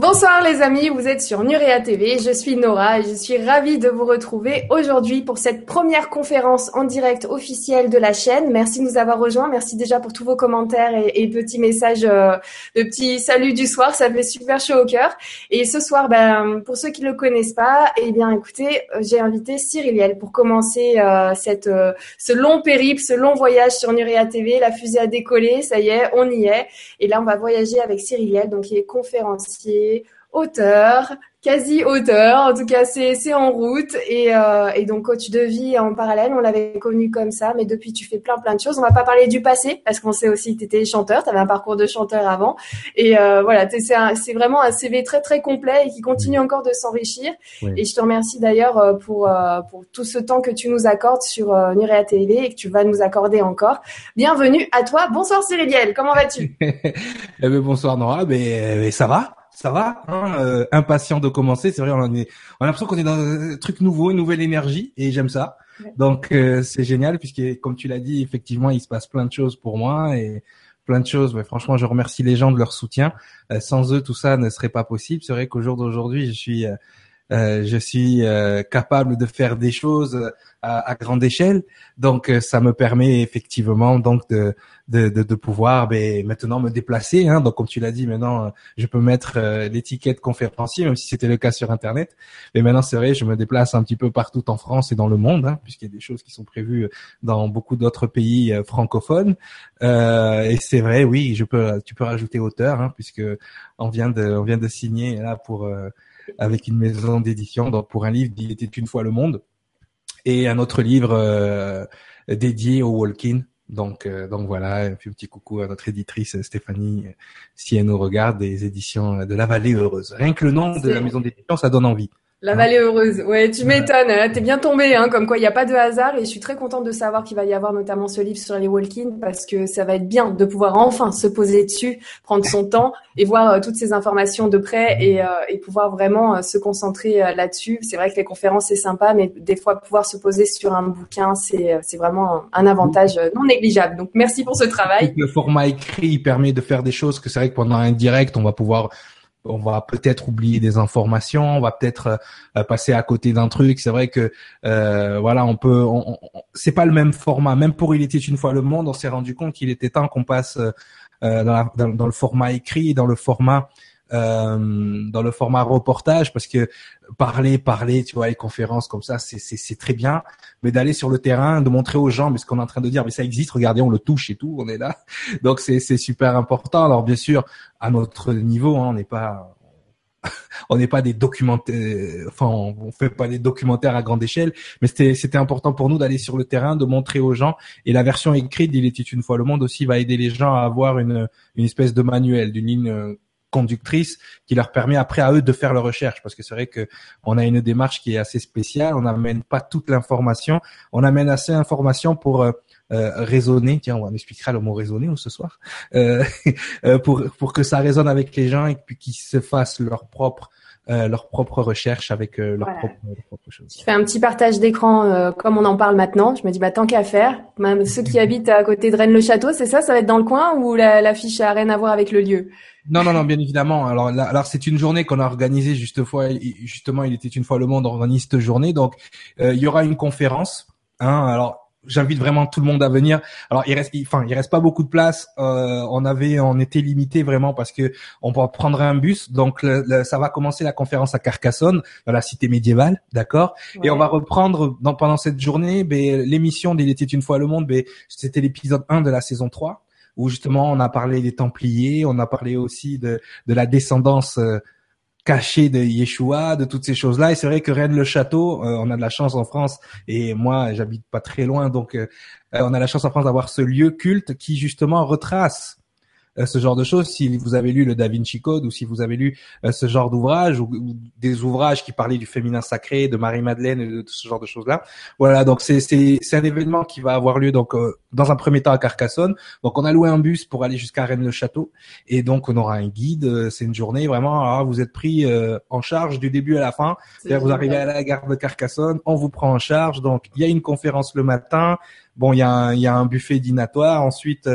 Bonsoir les amis, vous êtes sur Nurea TV, je suis Nora et je suis ravie de vous retrouver aujourd'hui pour cette première conférence en direct officielle de la chaîne. Merci de nous avoir rejoints, merci déjà pour tous vos commentaires et, petits messages euh, de petits saluts du soir, ça fait super chaud au cœur. Et ce soir, ben, pour ceux qui ne le connaissent pas, eh bien écoutez, euh, j'ai invité Cyriliel pour commencer euh, cette, ce long périple, ce long voyage sur Nurea TV. La fusée a décollé, ça y est, on y est. Et là, on va voyager avec Cyriliel, donc qui est conférencier auteur, quasi auteur. En tout cas, c'est en route et, euh, et donc coach de vie en parallèle. On l'avait connu comme ça, mais depuis tu fais plein plein de choses. On va pas parler du passé parce qu'on sait aussi que tu étais chanteur, tu avais un parcours de chanteur avant et euh, voilà, c'est c'est vraiment un CV très très complet et qui continue encore de s'enrichir. Et je te remercie d'ailleurs euh, pour pour tout ce temps que tu nous accordes sur euh, Nurea TV et que tu vas nous accorder encore. Bienvenue à toi. Bonsoir Cyriliel, comment vas-tu? Eh ben, bonsoir Nora, mais ça va ça va, hein, euh, impatient de commencer. C'est vrai, on, est, on a l'impression qu'on est dans un truc nouveau, une nouvelle énergie, et j'aime ça. Donc euh, c'est génial puisque, comme tu l'as dit, effectivement, il se passe plein de choses pour moi et plein de choses. Mais franchement, je remercie les gens de leur soutien. Euh, sans eux, tout ça ne serait pas possible. C'est vrai qu'au jour d'aujourd'hui, je suis euh, je suis euh, capable de faire des choses euh, à, grande échelle. Donc, ça me permet effectivement donc de de, de, pouvoir ben, maintenant me déplacer. Hein. Donc, comme tu l'as dit, maintenant je peux mettre l'étiquette conférencier, même si c'était le cas sur Internet. Mais maintenant, c'est vrai, je me déplace un petit peu partout en France et dans le monde, hein, puisqu'il y a des choses qui sont prévues dans beaucoup d'autres pays francophones. et c'est vrai, oui, je peux, tu peux rajouter auteur, hein, puisque on vient de, on vient de signer là pour avec une maison d'édition. Donc pour un livre, il était une fois le monde, et un autre livre euh, dédié au walk-in. Donc, euh, donc voilà, un petit coucou à notre éditrice Stéphanie, si elle nous regarde, des éditions de la Vallée Heureuse. Rien que le nom de la maison d'édition, ça donne envie. La vallée heureuse. Ouais, tu m'étonnes. T'es bien tombé, hein, comme quoi il n'y a pas de hasard. Et je suis très contente de savoir qu'il va y avoir notamment ce livre sur les walk-in parce que ça va être bien de pouvoir enfin se poser dessus, prendre son temps et voir euh, toutes ces informations de près et, euh, et pouvoir vraiment euh, se concentrer là-dessus. C'est vrai que les conférences c'est sympa, mais des fois pouvoir se poser sur un bouquin, c'est c'est vraiment un avantage non négligeable. Donc merci pour ce travail. Le format écrit permet de faire des choses que c'est vrai que pendant un direct on va pouvoir on va peut-être oublier des informations, on va peut-être euh, passer à côté d'un truc. C'est vrai que euh, voilà, on peut, c'est pas le même format. Même pour il était une fois le monde, on s'est rendu compte qu'il était temps qu'on passe euh, dans, dans, le format écrit, dans le format euh, dans le format reportage parce que parler, parler, tu vois, les conférences comme ça, c'est, très bien, mais d'aller sur le terrain, de montrer aux gens, mais ce qu'on est en train de dire, mais ça existe, regardez, on le touche et tout, on est là. Donc c'est, super important. Alors bien sûr, à notre niveau, hein, on n'est pas on n'est pas des documentaires, enfin, on fait pas des documentaires à grande échelle, mais c'était, important pour nous d'aller sur le terrain, de montrer aux gens. Et la version écrite d'Il était une fois le monde aussi va aider les gens à avoir une, une espèce de manuel, d'une ligne conductrice qui leur permet après à eux de faire leur recherche parce que c'est vrai que on a une démarche qui est assez spéciale on n'amène pas toute l'information on amène assez d'informations pour euh, euh, raisonner. Tiens on expliquera le mot raisonner ce soir. Euh, euh, pour pour que ça résonne avec les gens et puis qu'ils se fassent leur propre euh, leur propre recherche avec euh, leur, propre, chose. Je fais un petit partage d'écran euh, comme on en parle maintenant. Je me dis bah tant qu'à faire, même ceux qui habitent à côté de Rennes-le-Château, c'est ça, ça va être dans le coin ou l'affiche la, a rien à voir avec le lieu? Non non non, bien évidemment. Alors alors c'est une journée qu'on a organisée juste fois, justement, il était une fois le monde organise cette journée, donc il y aura une conférence. Hein, alors j'invite vraiment tout le monde à venir. Alors il reste, enfin il reste pas beaucoup de place. Euh, on avait, on était limité vraiment parce que on va prendre un bus. Donc ça va commencer la conférence à Carcassonne, dans la cité médiévale, d'accord? Et on va reprendre dans, pendant cette journée, ben, l'émission d'Il était une fois le monde. Ben, c'était l'épisode 1 de la saison 3 où justement on a parlé des Templiers, on a parlé aussi de, de la descendance. Euh, caché de Yeshua, de toutes ces choses-là. Et c'est vrai que Rennes-le-Château, euh, on a de la chance en France, et moi j'habite pas très loin, donc euh, euh, on a la chance en France d'avoir ce lieu culte qui justement retrace ce genre de choses. Si vous avez lu le Da Vinci Code ou si vous avez lu euh, ce genre d'ouvrage ou, des ouvrages qui parlaient du féminin sacré, de Marie-Madeleine et de, ce genre de choses-là. Voilà, donc c'est c'est un événement qui va avoir lieu donc euh, dans un premier temps à Carcassonne. Donc on a loué un bus pour aller jusqu'à Rennes-le-Château et donc on aura un guide. C'est une journée vraiment. Alors, vous êtes pris en charge du début à la fin. Vous arrivez à la gare de Carcassonne, on vous prend en charge. Donc il y a une conférence le matin bon, il y a un, il y a un buffet dînatoire. Ensuite,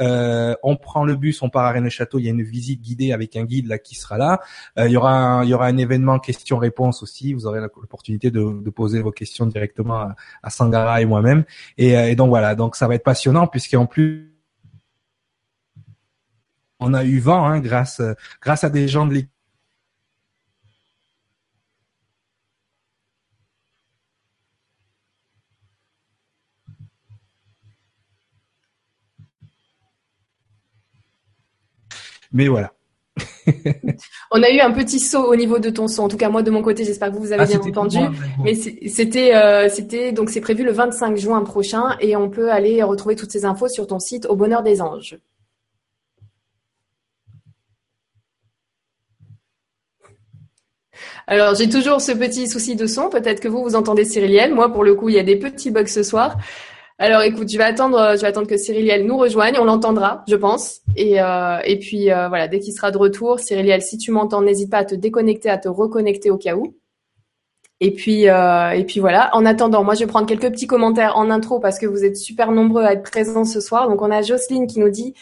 euh, on prend le bus, on part à Rennes-le-Château. Il y a une visite guidée avec un guide là qui sera là. Euh, il y aura un, événement questions-réponses aussi. Vous aurez l'opportunité de, poser vos questions directement à, à Sangara et moi-même. Et, euh, donc voilà, donc ça va être passionnant puisqu'en plus on a eu vent hein, grâce à des gens de l'équipe Mais voilà. On a eu un petit saut au niveau de ton son. En tout cas, moi de mon côté, j'espère que vous, avez ah, bien entendu. Mais c'était, euh, c'était donc c'est prévu le 25 juin prochain et on peut aller retrouver toutes ces infos sur ton site Au Bonheur des Anges. Alors j'ai toujours ce petit souci de son. Peut-être que vous vous entendez Cyriliel. Moi, pour le coup, il y a des petits bugs ce soir. Alors écoute, je vais attendre, je vais attendre que Cyriliel nous rejoigne, on l'entendra, je pense. Et, euh, et puis euh, voilà, dès qu'il sera de retour, Cyriliel, si tu m'entends, n'hésite pas à te déconnecter, à te reconnecter au cas où. Et puis euh, et puis voilà. En attendant, moi je vais prendre quelques petits commentaires en intro parce que vous êtes super nombreux à être présents ce soir. Donc on a Jocelyne qui nous dit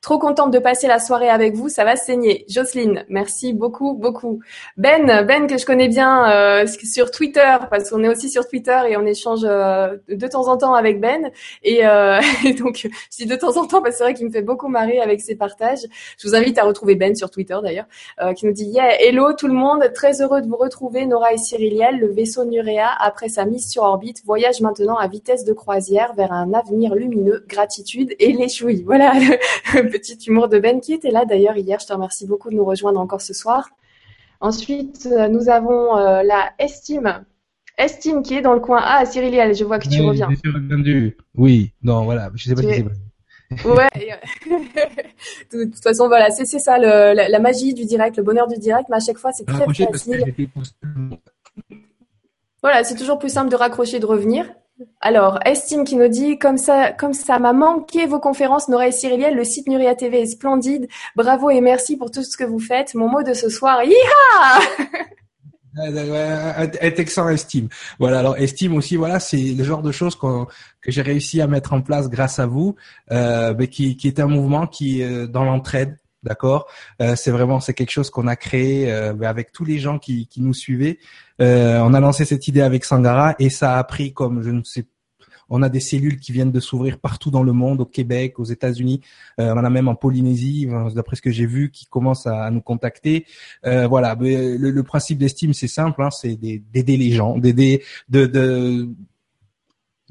Trop contente de passer la soirée avec vous, ça va saigner. Jocelyne, merci beaucoup, beaucoup. Ben, Ben que je connais bien euh, sur Twitter, parce qu'on est aussi sur Twitter et on échange euh, de temps en temps avec Ben. Et, euh, donc, je dis de temps en temps parce que c'est vrai qu'il me fait beaucoup marrer avec ses partages. Je vous invite à retrouver Ben sur Twitter d'ailleurs, euh, qui nous dit yeah, hello tout le monde, très heureux de vous retrouver, Nora et Cyriliel. Le vaisseau Nurea, après sa mise sur orbite, voyage maintenant à vitesse de croisière vers un avenir lumineux, gratitude et les chouilles. Petit humour de Ben qui était là d'ailleurs hier. Je te remercie beaucoup de nous rejoindre encore ce soir. Ensuite, euh, nous avons euh, la Estime. Estime qui est dans le coin. Ah, Cyriliel, je vois que tu reviens. Oui, non, voilà. Je sais pas si Ouais. de toute façon, voilà, c'est ça la, magie du direct, le bonheur du direct. Mais à chaque fois, c'est très facile. Voilà, c'est toujours plus simple de raccrocher, de revenir. Alors, Estime qui nous dit comme ça, comme ça m'a manqué vos conférences, Nora et Cyriliel. Le site Nuria TV est splendide. Bravo et merci pour tout ce que vous faites. Mon mot de ce soir, Yiha être excellent estime. Voilà. Alors estime aussi, voilà, c'est le genre de choses que j'ai réussi à mettre en place grâce à vous, euh, mais qui, est un mouvement qui euh, dans l'entraide, d'accord? Euh, c'est vraiment c'est quelque chose qu'on a créé euh, avec tous les gens qui, nous suivaient. Euh, on a lancé cette idée avec Sangara et ça a pris comme je ne sais on a des cellules qui viennent de s'ouvrir partout dans le monde, au Québec, aux États-Unis, euh, on a même en Polynésie, d'après ce que j'ai vu, qui commencent à, nous contacter. Euh, voilà, le, principe d'estime, c'est simple, hein, c'est d'aider les gens, d'aider, de, de,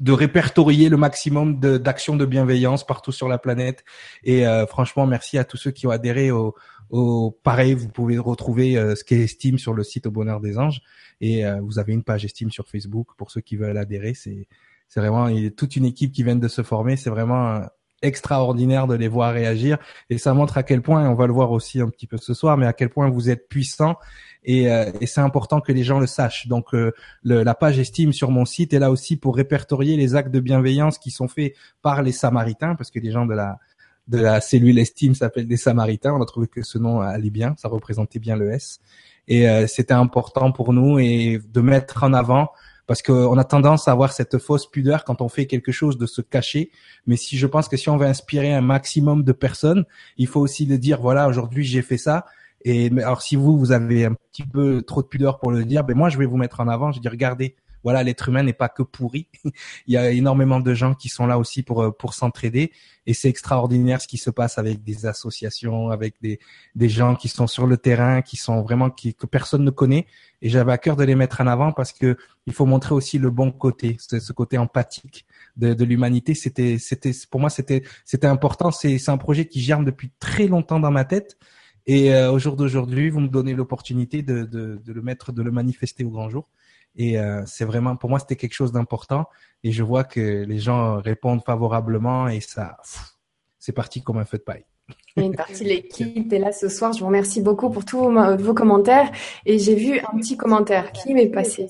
de répertorier le maximum d'actions de, bienveillance partout sur la planète. Et franchement, merci à tous ceux qui ont adhéré au, au pareil. Vous pouvez retrouver ce qu'est Estime sur le site Au Bonheur des Anges. Et euh, vous avez une page Estime sur Facebook pour ceux qui veulent adhérer. C'est c'est vraiment il y a toute une équipe qui vient de se former. C'est vraiment euh, extraordinaire de les voir réagir et ça montre à quel point, on va le voir aussi un petit peu ce soir, mais à quel point vous êtes puissant et, euh, et c'est important que les gens le sachent. Donc le, la page estime sur mon site est là aussi pour répertorier les actes de bienveillance qui sont faits par les Samaritains, parce que les gens de la de la cellule estime s'appellent des Samaritains. On a trouvé que ce nom allait bien, ça représentait bien le S et euh, c'était important pour nous et de mettre en avant parce qu'on a tendance à avoir cette fausse pudeur quand on fait quelque chose de se cacher. Mais si je pense que si on veut inspirer un maximum de personnes, il faut aussi le dire voilà aujourd'hui j'ai fait ça. Et alors si vous vous avez un petit peu trop de pudeur pour le dire, ben moi je vais vous mettre en avant. Je dis regardez voilà, l'être humain n'est pas que pourri. Il y a énormément de gens qui sont là aussi pour euh, pour s'entraider et c'est extraordinaire ce qui se passe avec des associations, avec des des gens qui sont sur le terrain, qui sont vraiment qui que personne ne connaît et j'avais à cœur de les mettre en avant parce que il faut montrer aussi le bon côté, ce, ce côté empathique de, de l'humanité. C'était c'était pour moi c'était c'était important. C'est c'est un projet qui germe depuis très longtemps dans ma tête. Et euh, au jour d'aujourd'hui, vous me donnez l'opportunité de, de, de, le mettre, de le manifester au grand jour. Et euh, c'est vraiment, pour moi, c'était quelque chose d'important. Et je vois que les gens répondent favorablement et ça, c'est parti comme un feu de paille. Une partie de l'équipe est là ce soir. Je vous remercie beaucoup pour tous vos, commentaires. Et j'ai vu un petit commentaire qui m'est passé?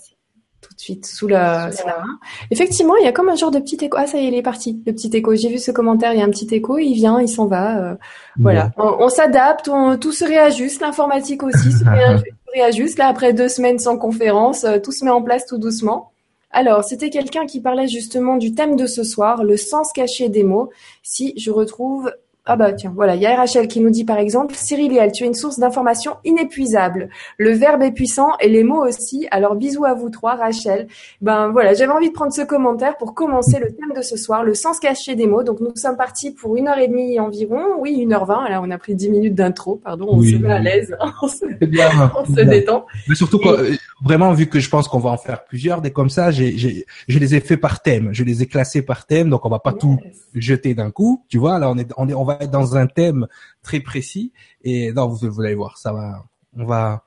Tout de suite sous la, main. Effectivement, il y a comme un genre de petit écho. Ah, ça y est, il est parti, le petit écho. J'ai vu ce commentaire, il y a un petit écho, il vient, il s'en va. Euh, voilà. On, s'adapte, tout se réajuste, l'informatique aussi se réajuste, réajuste. Là, après deux semaines sans conférence, euh, tout se met en place tout doucement. Alors, c'était quelqu'un qui parlait justement du thème de ce soir, le sens caché des mots. Si je retrouve ah bah tiens, voilà, il y a Rachel qui nous dit par exemple, Cyriliel, tu es une source d'information inépuisable. Le verbe est puissant et les mots aussi. Alors bisous à vous trois, Rachel. Ben voilà, j'avais envie de prendre ce commentaire pour commencer le thème de ce soir, le sens caché des mots. Donc nous sommes partis pour une heure et demie environ, oui une heure vingt. Alors on a pris dix minutes d'intro, pardon, on se met à l'aise, on se, on se détend. Mais surtout euh, vraiment vu que je pense qu'on va en faire plusieurs des comme ça, j'ai, je les ai fait par thème, je les ai classés par thème, donc on va pas tout jeter d'un coup, tu vois. Là on est, on est, on va dans un thème très précis. Et non, vous, vous allez voir, ça va, on va.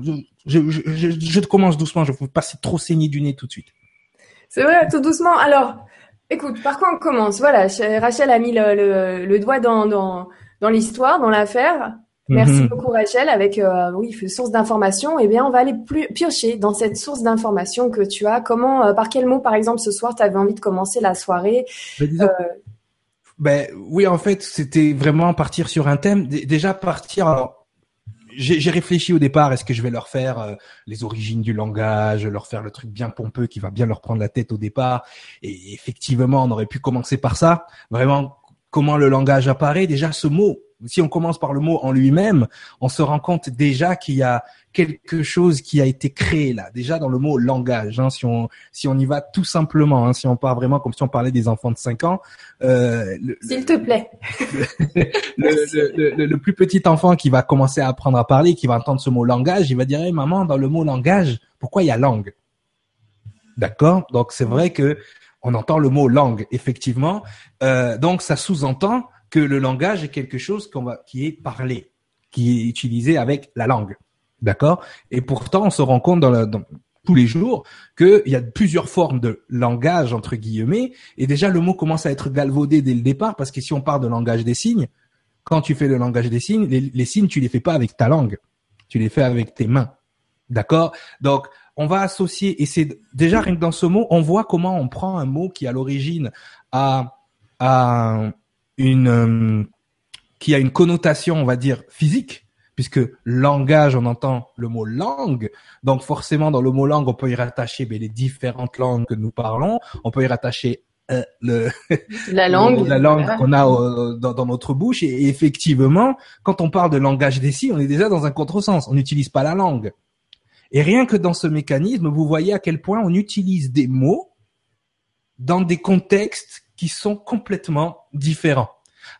Je, je, je, je commence doucement. Je ne veux pas trop saigner du nez tout de suite. C'est vrai, tout doucement. Alors, écoute, par quoi on commence? Voilà, Rachel a mis le, le, doigt dans, dans, dans l'histoire, dans l'affaire. Merci mhm. beaucoup Rachel. Avec euh, oui source d'information, eh bien on va aller plus piocher dans cette source d'information que tu as. Comment, euh, par quel mot par exemple ce soir tu avais envie de commencer la soirée? Euh, ben oui, en fait, c'était vraiment partir sur un thème. déjà partir. Alors, j'ai réfléchi au départ. Est-ce que je vais leur faire euh, les origines du langage, leur faire le truc bien pompeux qui va bien leur prendre la tête au départ Et effectivement, on aurait pu commencer par ça. Vraiment, comment le langage apparaît. Déjà, ce mot. Si on commence par le mot en lui-même, on se rend compte déjà qu'il y a quelque chose qui a été créé là, déjà dans le mot langage. Hein, si on si on y va tout simplement, hein, si on part vraiment comme si on parlait des enfants de 5 ans. Euh, S'il te plaît. Le, le, plus petit enfant qui va commencer à apprendre à parler, qui va entendre ce mot langage, il va dire hey, maman, dans le mot langage, pourquoi il y a langue? D'accord? Donc c'est vrai que on entend le mot langue effectivement. Euh, donc ça sous-entend que le langage est quelque chose qu'on va qui est parlé, qui est utilisé avec la langue. D'accord? Et pourtant, on se rend compte dans, tous les jours qu'il y a plusieurs formes de langage, entre guillemets, et déjà le mot commence à être galvaudé dès le départ, parce que si on parle de langage des signes, quand tu fais le langage des signes, les, signes, tu les fais pas avec ta langue, tu les fais avec tes mains. D'accord? Donc, on va associer, et c'est déjà rien que dans ce mot, on voit comment on prend un mot qui à l'origine a, a une, euh, qui a une connotation, on va dire, physique, puisque langage, on entend le mot langue. Donc forcément, dans le mot langue, on peut y rattacher ben, les différentes langues que nous parlons. On peut y rattacher euh, le, la langue, la langue qu'on a euh, dans, notre bouche. Et, effectivement, quand on parle de langage des signes, on est déjà dans un contresens. On n'utilise pas la langue. Et rien que dans ce mécanisme, vous voyez à quel point on utilise des mots dans des contextes qui sont complètement différents.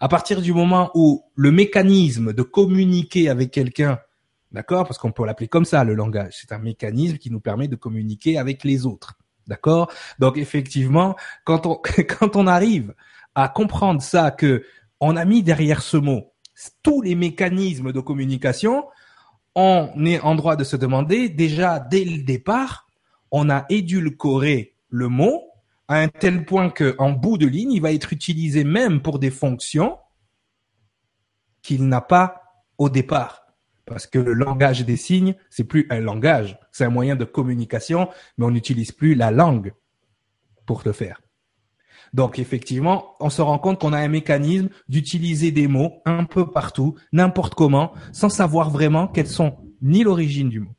À partir du moment où le mécanisme de communiquer avec quelqu'un, d'accord, parce qu'on peut l'appeler comme ça, le langage, c'est un mécanisme qui nous permet de communiquer avec les autres, d'accord. Donc effectivement, quand on quand on arrive à comprendre ça, que on a mis derrière ce mot tous les mécanismes de communication, on est en droit de se demander déjà dès le départ, on a édulcoré le mot à un tel point que en bout de ligne, il va être utilisé même pour des fonctions qu'il n'a pas au départ. Parce que le langage des signes, c'est plus un langage, c'est un moyen de communication, mais on n'utilise plus la langue pour le faire. Donc effectivement, on se rend compte qu'on a un mécanisme d'utiliser des mots un peu partout, n'importe comment, sans savoir vraiment quelles sont ni l'origine du mot,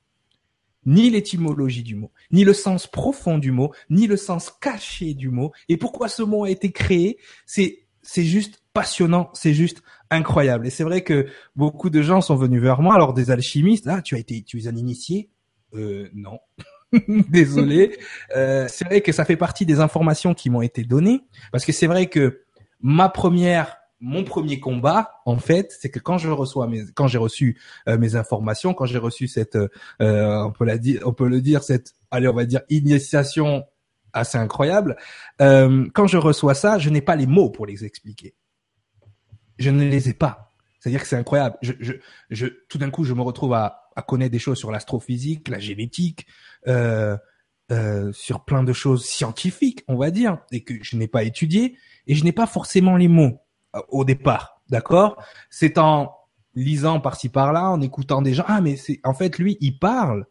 ni l'étymologie du mot, ni le sens profond du mot, ni le sens caché du mot. Et pourquoi ce mot a été créé, c'est c'est juste passionnant, c'est juste incroyable. Et c'est vrai que beaucoup de gens sont venus vers moi, alors des alchimistes, ah, tu as été, tu es un initié? Euh, Non. Désolé. Euh, c'est vrai que ça fait partie des informations qui m'ont été données, parce que c'est vrai que ma première mon premier combat, en fait, c'est que quand je reçois mes, quand j'ai reçu euh, mes informations, quand j'ai reçu cette, euh, on peut la dire, on peut le dire cette, allez, on va dire initiation assez incroyable. Euh, quand je reçois ça, je n'ai pas les mots pour les expliquer. Je ne les ai pas. C'est-à-dire que c'est incroyable. Je, je, je, tout d'un coup, je me retrouve à, à connaître des choses sur l'astrophysique, la génétique, euh, euh, sur plein de choses scientifiques, on va dire, et que je n'ai pas étudié, et je n'ai pas forcément les mots au départ, d'accord? C'est en lisant par-ci par-là, en écoutant des gens. Ah, mais c'est en fait lui, il parle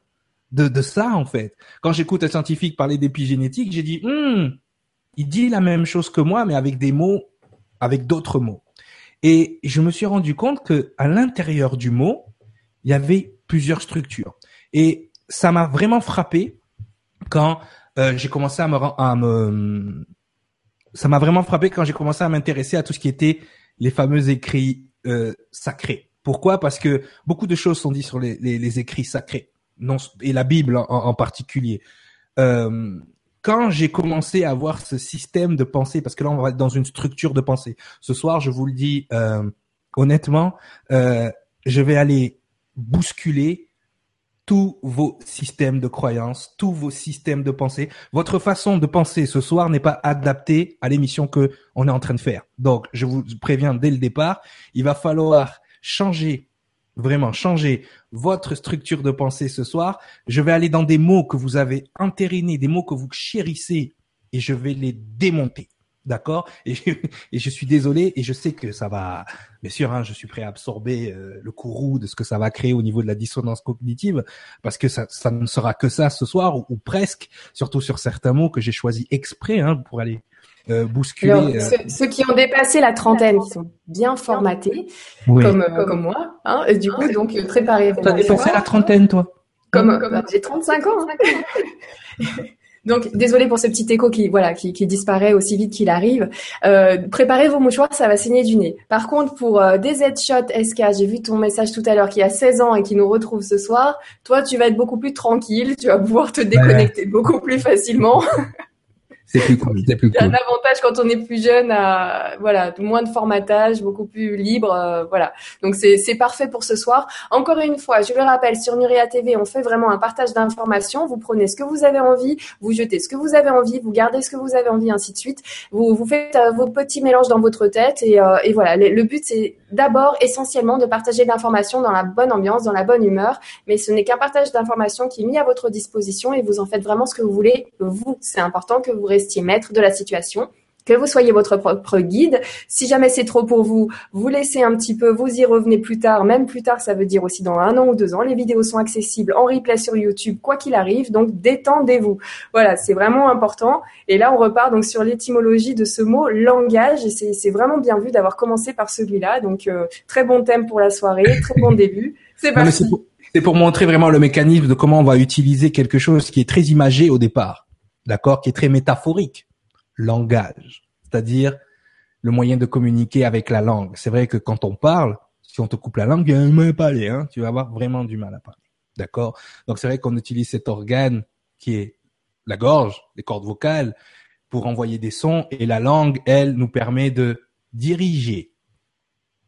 de, de ça en fait. Quand j'écoute un scientifique parler d'épigénétique, j'ai dit, hum, il dit la même chose que moi, mais avec des mots, avec d'autres mots. Et je me suis rendu compte que à l'intérieur du mot, il y avait plusieurs structures. Et ça m'a vraiment frappé quand euh, j'ai commencé à me, à me ça m'a vraiment frappé quand j'ai commencé à m'intéresser à tout ce qui était les fameux écrits euh, sacrés. Pourquoi? Parce que beaucoup de choses sont dites sur les, les, les écrits sacrés, non, et la Bible en, en particulier. Euh, quand j'ai commencé à avoir ce système de pensée, parce que là on va être dans une structure de pensée. Ce soir, je vous le dis euh, honnêtement, euh, je vais aller bousculer tous vos systèmes de croyances, tous vos systèmes de pensée. Votre façon de penser ce soir n'est pas adaptée à l'émission que on est en train de faire. Donc, je vous préviens dès le départ, il va falloir changer, vraiment changer votre structure de pensée ce soir. Je vais aller dans des mots que vous avez entérinés, des mots que vous chérissez, et je vais les démonter. D'accord? Et, et, je suis désolé et je sais que ça va, bien sûr, hein, je suis prêt à absorber euh, le courroux de ce que ça va créer au niveau de la dissonance cognitive, parce que ça, ça ne sera que ça ce soir ou, ou presque, surtout sur certains mots que j'ai choisis exprès hein, pour aller euh, bousculer. Alors, euh... ceux, qui ont dépassé la trentaine, qui sont bien formatés, oui. comme, euh, comme moi, hein, et du coup, donc préparez-vous. T'as dépassé la trentaine, toi? Comme, comme j'ai 35 ans. Hein. Donc, désolé pour ce petit écho qui, voilà, qui, qui disparaît aussi vite qu'il arrive. Euh, préparez vos mouchoirs, ça va saigner du nez. Par contre, pour euh, des headshots SK, j'ai vu ton message tout à l'heure qui a 16 ans et qui nous retrouve ce soir. Toi, tu vas être beaucoup plus tranquille, tu vas pouvoir te déconnecter ouais. beaucoup plus facilement. C'est plus cool. C'est plus cool. Il y a un avantage quand on est plus jeune à voilà moins de formatage, beaucoup plus libre, euh, voilà. Donc c'est c'est parfait pour ce soir. Encore une fois, je le rappelle sur Nuria TV, on fait vraiment un partage d'informations. Vous prenez ce que vous avez envie, vous jetez ce que vous avez envie, vous gardez ce que vous avez envie, ainsi de suite. Vous vous faites euh, vos petits mélanges dans votre tête et euh, et voilà. Le, le but c'est d'abord essentiellement de partager l'information dans la bonne ambiance, dans la bonne humeur, mais ce n'est qu'un partage d'informations qui est mis à votre disposition et vous en faites vraiment ce que vous voulez. Vous, c'est important que vous restiez maître de la situation que vous soyez votre propre guide. Si jamais c'est trop pour vous, vous laissez un petit peu, vous y revenez plus tard, même plus tard, ça veut dire aussi dans un an ou deux ans. Les vidéos sont accessibles en replay sur YouTube, quoi qu'il arrive. Donc détendez-vous. Voilà, c'est vraiment important. Et là, on repart donc sur l'étymologie de ce mot langage. Et c'est vraiment bien vu d'avoir commencé par celui-là. Donc euh, très bon thème pour la soirée, très bon début. C'est parti. C'est pour montrer vraiment le mécanisme de comment on va utiliser quelque chose qui est très imagé au départ, d'accord, qui est très métaphorique langage, c'est-à-dire le moyen de communiquer avec la langue. C'est vrai que quand on parle, si on te coupe la langue, parler, hein, tu vas avoir vraiment du mal à parler. D'accord? Donc c'est vrai qu'on utilise cet organe qui est la gorge, les cordes vocales, pour envoyer des sons, et la langue, elle, nous permet de diriger,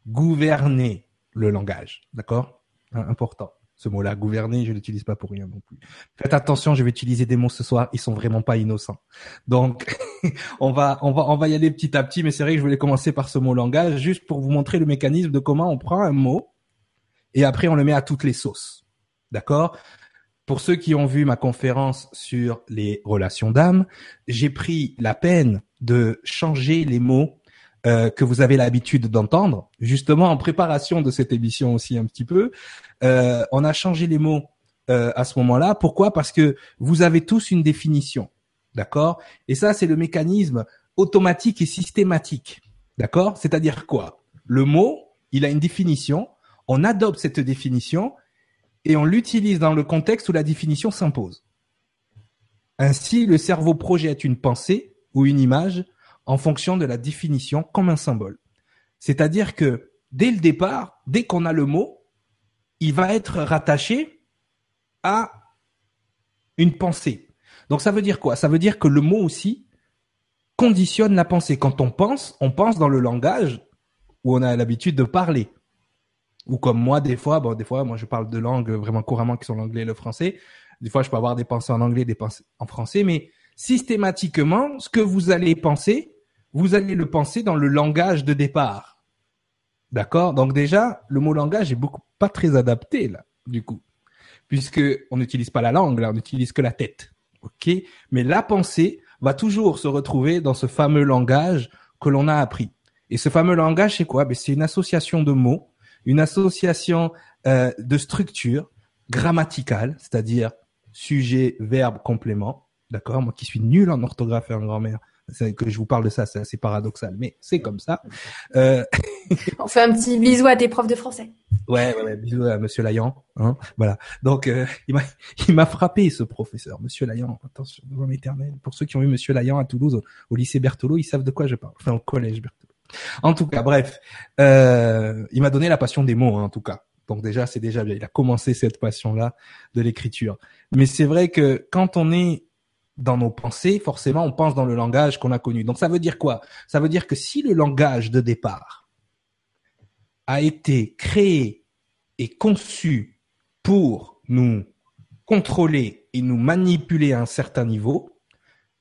gouverner le langage. D'accord? Important ce mot-là, gouverner, je l'utilise pas pour rien non plus. Faites attention, je vais utiliser des mots ce soir, ils sont vraiment pas innocents. Donc, on va, on va, on va y aller petit à petit, mais c'est vrai que je voulais commencer par ce mot langage, juste pour vous montrer le mécanisme de comment on prend un mot et après on le met à toutes les sauces. D'accord? Pour ceux qui ont vu ma conférence sur les relations d'âme, j'ai pris la peine de changer les mots euh, que vous avez l'habitude d'entendre, justement en préparation de cette émission aussi un petit peu. Euh, on a changé les mots euh, à ce moment-là. Pourquoi? Parce que vous avez tous une définition, d'accord? Et ça, c'est le mécanisme automatique et systématique, d'accord? C'est-à-dire quoi? Le mot, il a une définition. On adopte cette définition et on l'utilise dans le contexte où la définition s'impose. Ainsi, le cerveau projette une pensée ou une image en fonction de la définition comme un symbole. C'est-à-dire que dès le départ, dès qu'on a le mot, il va être rattaché à une pensée. Donc ça veut dire quoi? Ça veut dire que le mot aussi conditionne la pensée. Quand on pense, on pense dans le langage où on a l'habitude de parler. Ou comme moi, des fois, bon, des fois, moi, je parle de langues vraiment couramment qui sont l'anglais et le français. Des fois, je peux avoir des pensées en anglais, des pensées en français, mais systématiquement, ce que vous allez penser, vous allez le penser dans le langage de départ. D'accord? Donc déjà, le mot langage est beaucoup pas très adapté là, du coup, puisque on n'utilise pas la langue, là, on n'utilise que la tête. Ok? Mais la pensée va toujours se retrouver dans ce fameux langage que l'on a appris. Et ce fameux langage, c'est quoi? Ben, C'est une association de mots, une association euh, de structures grammaticales, c'est-à-dire sujet, verbe, complément. D'accord? Moi qui suis nul en orthographe et en grammaire, que je vous parle de ça, c'est assez paradoxal, mais c'est comme ça. Euh... On fait un petit bisou à tes profs de français. Ouais, ouais, ouais, bisous à Monsieur Layan. Hein, voilà. Donc, euh, il m'a, frappé ce professeur, Monsieur Layan. Attention, devant éternel. Pour ceux qui ont eu Monsieur Layan à Toulouse, au, lycée Berthelot, ils savent de quoi je parle. Enfin, au collège Berthelot. En tout cas, bref, euh, il m'a donné la passion des mots, hein, en tout cas. Donc déjà, c'est déjà bien. Il a commencé cette passion-là de l'écriture. Mais c'est vrai que quand on est dans nos pensées, forcément, on pense dans le langage qu'on a connu. Donc ça veut dire quoi? Ça veut dire que si le langage de départ a été créé et conçu pour nous contrôler et nous manipuler à un certain niveau,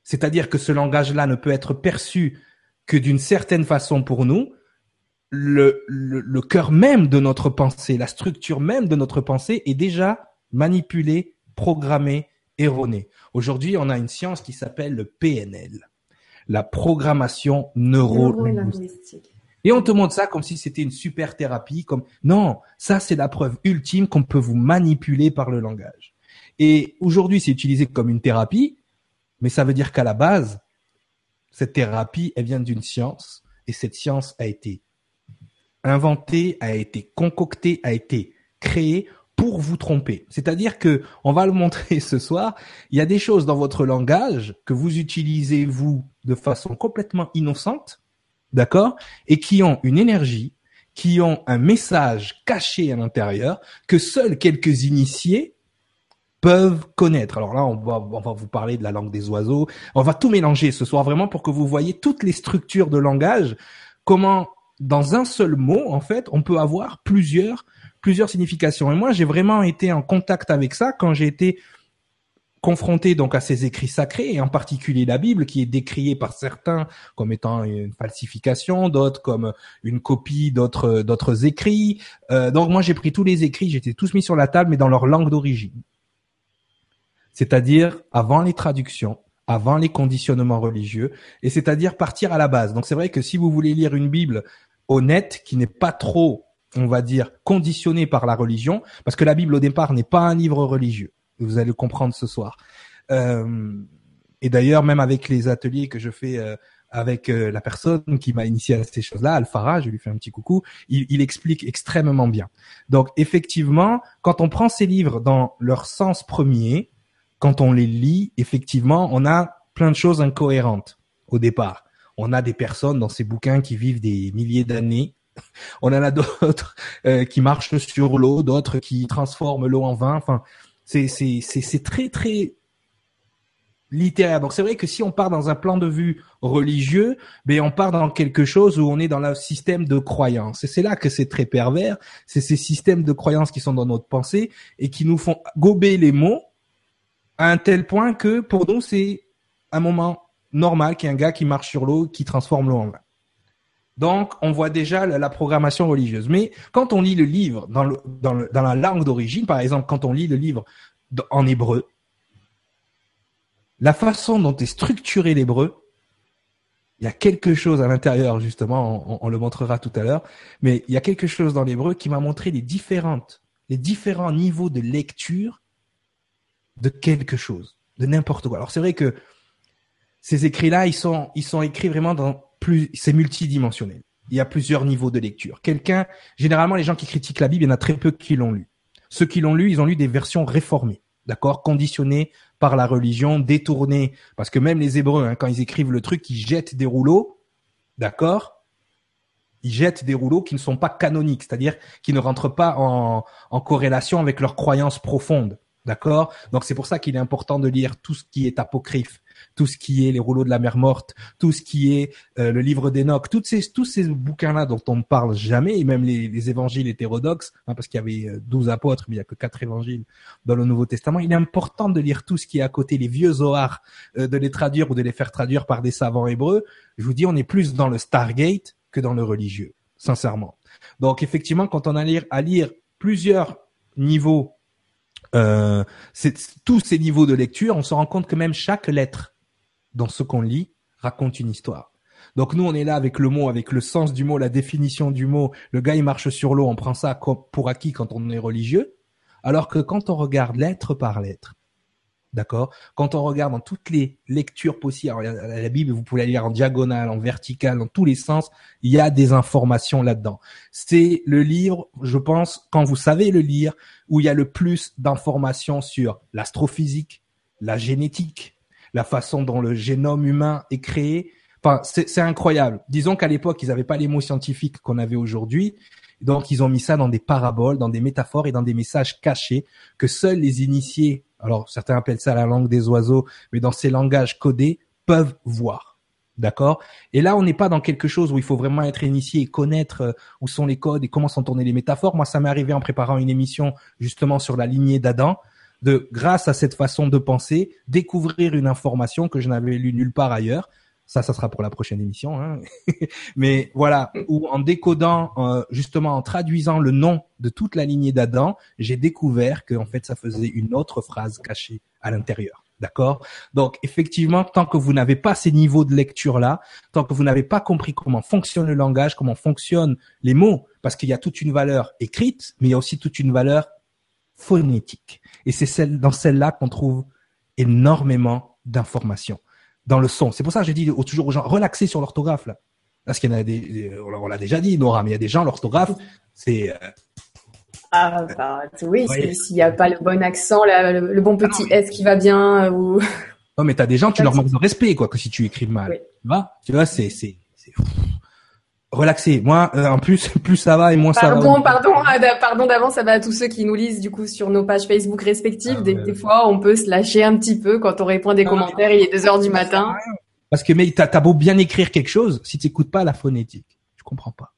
c'est-à-dire que ce langage-là ne peut être perçu que d'une certaine façon pour nous, le, le, cœur même de notre pensée, la structure même de notre pensée est déjà manipulée, programmée, erronée. Aujourd'hui, on a une science qui s'appelle le PNL, la programmation neuro-linguistique. Et on te montre ça comme si c'était une super thérapie, comme non, ça c'est la preuve ultime qu'on peut vous manipuler par le langage. Et aujourd'hui, c'est utilisé comme une thérapie, mais ça veut dire qu'à la base, cette thérapie, elle vient d'une science, et cette science a été inventé, a été concocté, a été créé pour vous tromper. C'est-à-dire que, on va le montrer ce soir, il y a des choses dans votre langage que vous utilisez vous de façon complètement innocente, d'accord, et qui ont une énergie, qui ont un message caché à l'intérieur que seuls quelques initiés peuvent connaître. Alors là, on va, on va vous parler de la langue des oiseaux. On va tout mélanger ce soir vraiment pour que vous voyez toutes les structures de langage, comment dans un seul mot, en fait, on peut avoir plusieurs, plusieurs significations. Et moi, j'ai vraiment été en contact avec ça quand j'ai été confronté donc à ces écrits sacrés et en particulier la Bible qui est décriée par certains comme étant une falsification, d'autres comme une copie d'autres d'autres écrits. Euh, donc moi j'ai pris tous les écrits, j'étais tous mis sur la table mais dans leur langue d'origine. C'est-à-dire avant les traductions, avant les conditionnements religieux et c'est-à-dire partir à la base. Donc c'est vrai que si vous voulez lire une Bible honnête, qui n'est pas trop, on va dire, conditionné par la religion, parce que la Bible au départ n'est pas un livre religieux. Vous allez le comprendre ce soir. Euh, et d'ailleurs, même avec les ateliers que je fais euh, avec euh, la personne qui m'a initié à ces choses-là, Alfara, je lui fais un petit coucou, il, il, explique extrêmement bien. Donc effectivement, quand on prend ces livres dans leur sens premier, quand on les lit, effectivement, on a plein de choses incohérentes au départ on a des personnes dans ces bouquins qui vivent des milliers d'années. On en a d'autres euh, qui marchent sur l'eau, d'autres qui transforment l'eau en vin. Enfin, c'est c'est c'est très très littéraire. Donc c'est vrai que si on part dans un plan de vue religieux, ben on part dans quelque chose où on est dans le système de croyance. Et c'est là que c'est très pervers. C'est ces systèmes de croyance qui sont dans notre pensée et qui nous font gober les mots à un tel point que pour nous c'est un moment normal qu'il y ait un gars qui marche sur l'eau, qui transforme l'eau en vin. Donc, on voit déjà la, programmation religieuse. Mais quand on lit le livre dans, la langue d'origine, par exemple, quand on lit le livre en hébreu, la façon dont est structuré l'hébreu, il y a quelque chose à l'intérieur, justement, on, le montrera tout à l'heure, mais il y a quelque chose dans l'hébreu qui m'a montré les différentes, les différents niveaux de lecture de quelque chose, de n'importe quoi. Alors c'est vrai que ces écrits-là, ils sont écrits vraiment dans c'est multidimensionnel. Il y a plusieurs niveaux de lecture. Quelqu'un, généralement, les gens qui critiquent la Bible, il y en a très peu qui l'ont lu. Ceux qui l'ont lu, ils ont lu des versions réformées, d'accord, conditionnées par la religion, détournées, parce que même les Hébreux, hein, quand ils écrivent le truc, ils jettent des rouleaux, d'accord, ils jettent des rouleaux qui ne sont pas canoniques, c'est-à-dire qui ne rentrent pas en, en corrélation avec leurs croyances profondes. D'accord Donc c'est pour ça qu'il est important de lire tout ce qui est apocryphe, tout ce qui est les rouleaux de la mer morte, tout ce qui est euh, le livre d'Enoch, tous ces tous ces bouquins-là dont on ne parle jamais, et même les, évangiles hétérodoxes, hein, parce qu'il y avait 12 euh, apôtres, mais il y a que quatre évangiles dans le Nouveau Testament. Il est important de lire tout ce qui est à côté, les vieux Zohar, euh, de les traduire ou de les faire traduire par des savants hébreux. Je vous dis, on est plus dans le Stargate que dans le religieux, sincèrement. Donc effectivement, quand on a à lire, à lire plusieurs niveaux euh, tous ces niveaux de lecture, on se rend compte que même chaque lettre dans ce qu'on lit raconte une histoire. Donc nous, on est là avec le mot, avec le sens du mot, la définition du mot. Le gars, il marche sur l'eau, on prend ça pour acquis quand on est religieux. Alors que quand on regarde lettre par lettre, D'accord Quand on regarde dans toutes les lectures possibles, la Bible, vous pouvez la lire en diagonale, en vertical, dans tous les sens, il y a des informations là-dedans. C'est le livre, je pense, quand vous savez le lire, où il y a le plus d'informations sur l'astrophysique, la génétique, la façon dont le génome humain est créé. Enfin, c'est incroyable. Disons qu'à l'époque, ils n'avaient pas les mots scientifiques qu'on avait aujourd'hui. Donc, ils ont mis ça dans des paraboles, dans des métaphores et dans des messages cachés que seuls les initiés alors certains appellent ça la langue des oiseaux, mais dans ces langages codés, peuvent voir. D'accord? Et là, on n'est pas dans quelque chose où il faut vraiment être initié et connaître euh, où sont les codes et comment sont tournées les métaphores. Moi, ça m'est arrivé en préparant une émission justement sur la lignée d'Adam, de, grâce à cette façon de penser, découvrir une information que je n'avais lue nulle part ailleurs ça, ça sera pour la prochaine émission. Hein. Mais voilà, où en décodant, euh, justement en traduisant le nom de toute la lignée d'Adam, j'ai découvert que en fait, ça faisait une autre phrase cachée à l'intérieur. D'accord? Donc effectivement, tant que vous n'avez pas ces niveaux de lecture là, tant que vous n'avez pas compris comment fonctionne le langage, comment fonctionnent les mots, parce qu'il y a toute une valeur écrite, mais il y a aussi toute une valeur phonétique. Et c'est celle dans celle-là qu'on trouve énormément d'informations dans le son. C'est pour ça que j'ai dit toujours aux gens, relaxez sur l'orthographe là. Parce qu'il y en a des, on l'a déjà dit, Nora, mais il y a des gens, l'orthographe, c'est. Euh, ah bah oui, s'il n'y a pas le bon accent, le, bon petit S qui va bien euh, ou. Non mais t'as des gens, tu leur manques de respect quoi, que si tu écris mal. Tu vois, tu vois, c'est c'est relaxé. Moi, euh, en plus, plus ça va et moins ça va. Pardon, pardon, pardon d'avance, ça va à tous ceux qui nous lisent du coup sur nos pages Facebook respectives. Ah, des, fois, on peut se lâcher un petit peu quand on répond à des commentaires. Il est 2 heures du matin. Parce que mais t'as as beau bien écrire quelque chose, si tu n'écoutes pas la phonétique, je comprends pas.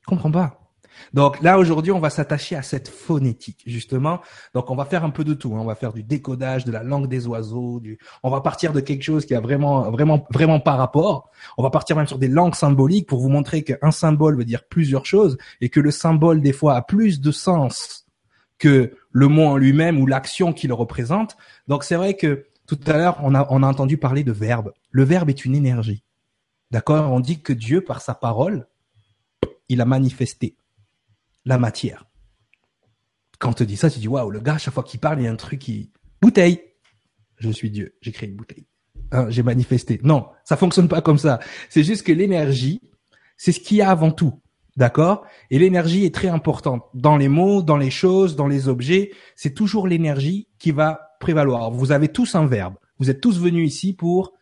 Je comprends pas. Donc là aujourd'hui, on va s'attacher à cette phonétique justement. Donc on va faire un peu de tout. Hein. On va faire du décodage de la langue des oiseaux. On va partir de quelque chose qui a vraiment, vraiment, vraiment pas rapport. On va partir même sur des langues symboliques pour vous montrer qu'un symbole veut dire plusieurs choses et que le symbole des fois a plus de sens que le mot en lui-même ou l'action qu'il représente. Donc c'est vrai que tout à l'heure on a, on a entendu parler de verbe. Le verbe est une énergie. D'accord? On dit que Dieu, par sa parole, il a manifesté la matière. Quand on te dit ça, tu dis waouh, le gars, chaque fois qu'il parle, il y a un truc qui bouteille. Je suis Dieu, j'ai créé une bouteille. Hein, j'ai manifesté. Non, ça fonctionne pas comme ça. C'est juste que l'énergie, c'est ce qu'il y a avant tout. D'accord? Et l'énergie est très importante dans les mots, dans les choses, dans les objets. C'est toujours l'énergie qui va prévaloir. Vous avez tous un verbe. Vous êtes tous venus ici pour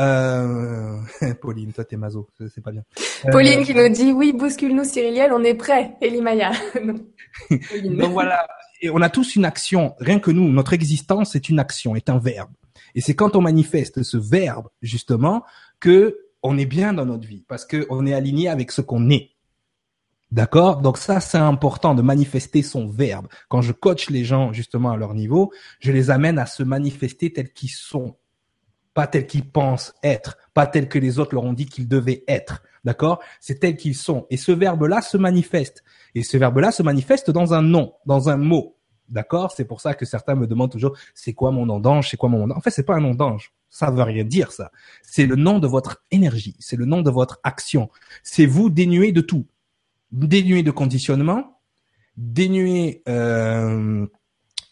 euh... Pauline, toi t'es mazo, c'est pas bien. Pauline euh, qui nous dit oui, bouscule-nous Cyriliel, on est prêt. Elimaya. Donc voilà, et on a tous une action. Rien que nous, notre existence est une action, est un verbe. Et c'est quand on manifeste ce verbe justement que on est bien dans notre vie parce que on est aligné avec ce qu'on est. D'accord? Donc ça, c'est important de manifester son verbe. Quand je coach les gens justement à leur niveau, je les amène à se manifester tels qu'ils sont pas tel qu'ils pensent être, pas tel que les autres leur ont dit qu'ils devaient être. D'accord? C'est tel qu'ils sont. Et ce verbe-là se manifeste. Et ce verbe-là se manifeste dans un nom, dans un mot. D'accord? C'est pour ça que certains me demandent toujours, c'est quoi mon nom C'est quoi mon nom En fait, c'est pas un nom d'ange. Ça veut rien dire, ça. C'est le nom de votre énergie. C'est le nom de votre action. C'est vous dénué de tout. Dénué de conditionnement, dénué euh,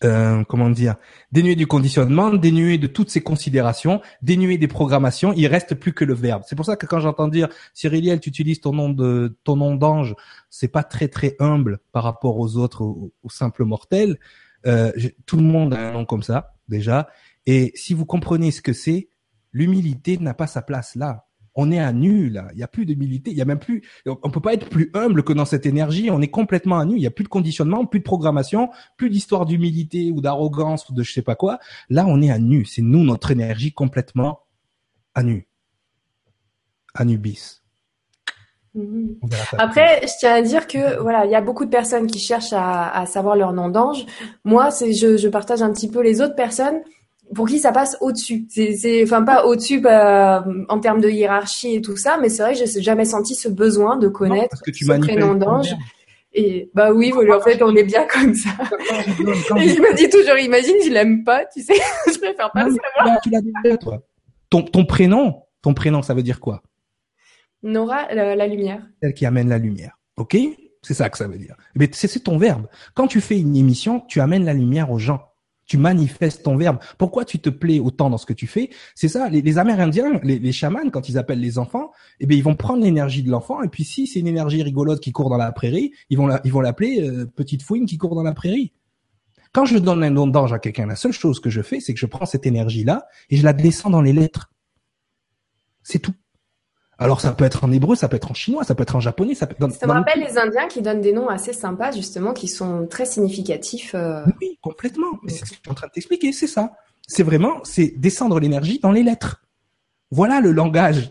euh, comment dire, dénué du conditionnement, dénué de toutes ces considérations, dénué des programmations, il reste plus que le verbe. C'est pour ça que quand j'entends dire Cyriliel, tu utilises ton nom de ton nom d'ange, c'est pas très très humble par rapport aux autres, aux, simples mortels. Euh, tout le monde a un nom comme ça déjà, et si vous comprenez ce que c'est, l'humilité n'a pas sa place là on est à nu là. Il y a plus d'humilité. Il y a même plus. On peut pas être plus humble que dans cette énergie. On est complètement à nu. Il y a plus de conditionnement, plus de programmation, plus d'histoire d'humilité ou d'arrogance ou de je sais pas quoi. Là, on est à nu. C'est nous notre énergie complètement à nu. Anubis. Mhm. Après, je tiens à dire que voilà, il y a beaucoup de personnes qui cherchent à, savoir leur nom d'ange. Moi, c'est je, je partage un petit peu les autres personnes pour qui ça passe au-dessus. C'est, enfin pas au-dessus bah, en termes de hiérarchie et tout ça, mais c'est vrai que j'ai jamais senti ce besoin de connaître ce prénom d'ange. Et bah oui, en fait, on est bien comme ça. et il me dit toujours, imagine, je l'aime pas, tu sais, je préfère pas savoir. Tu l'as déjà, toi. Ton, ton prénom, ton prénom, ça veut dire quoi? Nora, la, lumière. Celle qui amène la lumière. Ok? C'est ça que ça veut dire. Mais c'est ton verbe. Quand tu fais une émission, tu amènes la lumière aux gens Tu manifestes ton verbe. Pourquoi tu te plais autant dans ce que tu fais? C'est ça. Les, Amérindiens, les, les chamans, quand ils appellent les enfants, eh bien, ils vont prendre l'énergie de l'enfant. Et puis, si c'est une énergie rigolote qui court dans la prairie, ils vont la, ils vont l'appeler euh, petite fouine qui court dans la prairie. Quand je donne un don d'ange à quelqu'un, la seule chose que je fais, c'est que je prends cette énergie-là et je la descends dans les lettres. C'est tout. Alors ça peut être en hébreu, ça peut être en chinois, ça peut être en japonais, ça peut. Dans, ça me rappelle les Indiens qui donnent des noms assez sympas justement, qui sont très significatifs. Euh. Oui, complètement. Mais c'est ce que je suis en train de t'expliquer, c'est ça. C'est vraiment, c'est descendre l'énergie dans les lettres. Voilà le langage.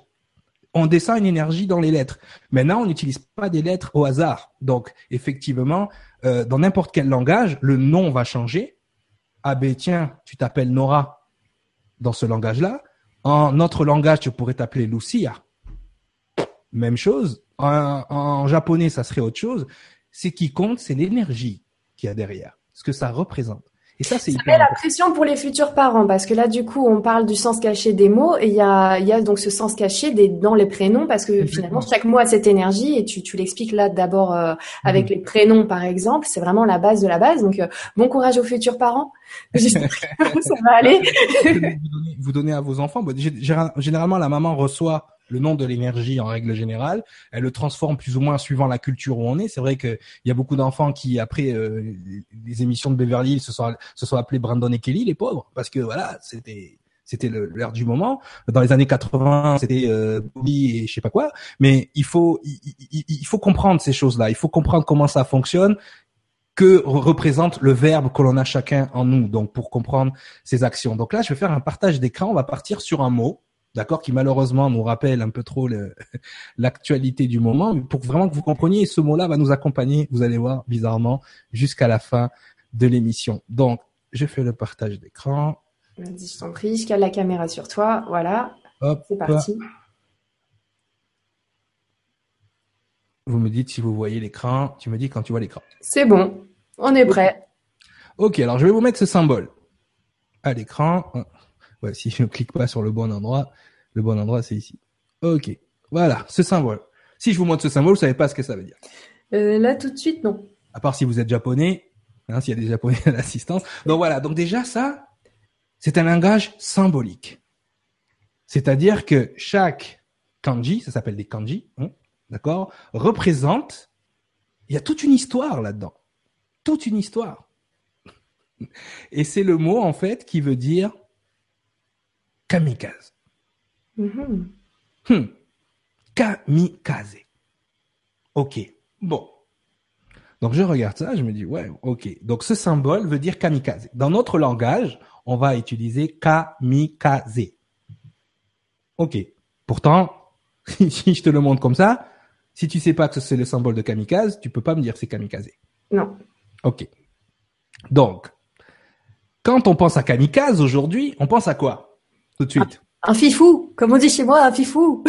On descend une énergie dans les lettres. Maintenant, on n'utilise pas des lettres au hasard. Donc, effectivement, euh, dans n'importe quel langage, le nom va changer. Ah ben tiens, tu t'appelles Nora dans ce langage-là. En notre langage, tu pourrais t'appeler Lucia même chose. En, japonais, ça serait autre chose. Ce qui compte, c'est l'énergie qu'il y a derrière, ce que ça représente. Et ça, c'est ça met la pression pour les futurs parents parce que là, du coup, on parle du sens caché des mots et il y a, y a donc ce sens caché des, dans les prénoms parce que finalement, chaque mot a cette énergie et tu, tu l'expliques là d'abord euh, avec mhm. les prénoms, par exemple. C'est vraiment la base de la base. Donc, euh, bon courage aux futurs parents. ça va aller. vous, donnez, à vos enfants. généralement, la maman reçoit le nom de l'énergie en règle générale. Elle le transforme plus ou moins suivant la culture où on est. C'est vrai qu'il y a beaucoup d'enfants qui, après euh, les émissions de Beverly Hills, se sont, se sont appelés Brandon et Kelly, les pauvres, parce que voilà, c'était c'était l'heure du moment. Dans les années 80, c'était euh, Bobby et je sais pas quoi. Mais il faut il, faut comprendre ces choses-là. Il faut comprendre comment ça fonctionne que représente le verbe que l'on a chacun en nous, donc pour comprendre ces actions. Donc là, je vais faire un partage d'écran. On va partir sur un mot d'accord, qui malheureusement nous rappelle un peu trop l'actualité du moment, pour vraiment que vous compreniez, ce mot-là va nous accompagner, vous allez voir, bizarrement, jusqu'à la fin de l'émission. Donc, je fais le partage d'écran. Vas-y, je t'en prie, je cale la caméra sur toi, voilà. Hop, c'est parti. Vous me dites si vous voyez l'écran, tu me dis quand tu vois l'écran. C'est bon, on est prêt. Ok, alors je vais vous mettre ce symbole à l'écran ouais, si je ne clique pas sur le bon endroit, le bon endroit c'est ici. Ok, voilà, ce symbole. Si je vous montre ce symbole, vous savez pas ce que ça veut dire. Euh, là tout de suite, non. À part si vous êtes japonais, hein, s'il y a des japonais à l'assistance. Donc voilà, donc déjà ça, c'est un langage symbolique. C'est-à-dire que chaque kanji, ça s'appelle des kanji, hein, d'accord, représente, il y a toute une histoire là-dedans. Toute une histoire. Et c'est le mot, en fait, qui veut dire kamikaze. Hmm. Kamikaze. Ok. Bon. Donc je regarde ça, je me dis ouais, ok. Donc ce symbole veut dire kamikaze. Dans notre langage, on va utiliser kamikaze. Ok. Pourtant, si je te le montre comme ça, si tu sais pas que c'est le symbole de kamikaze, tu peux pas me dire c'est kamikaze. Non. Ok. Donc, quand on pense à kamikaze aujourd'hui, on pense à quoi? Tout de suite. Un, fifou, comme on dit chez moi, un fifou.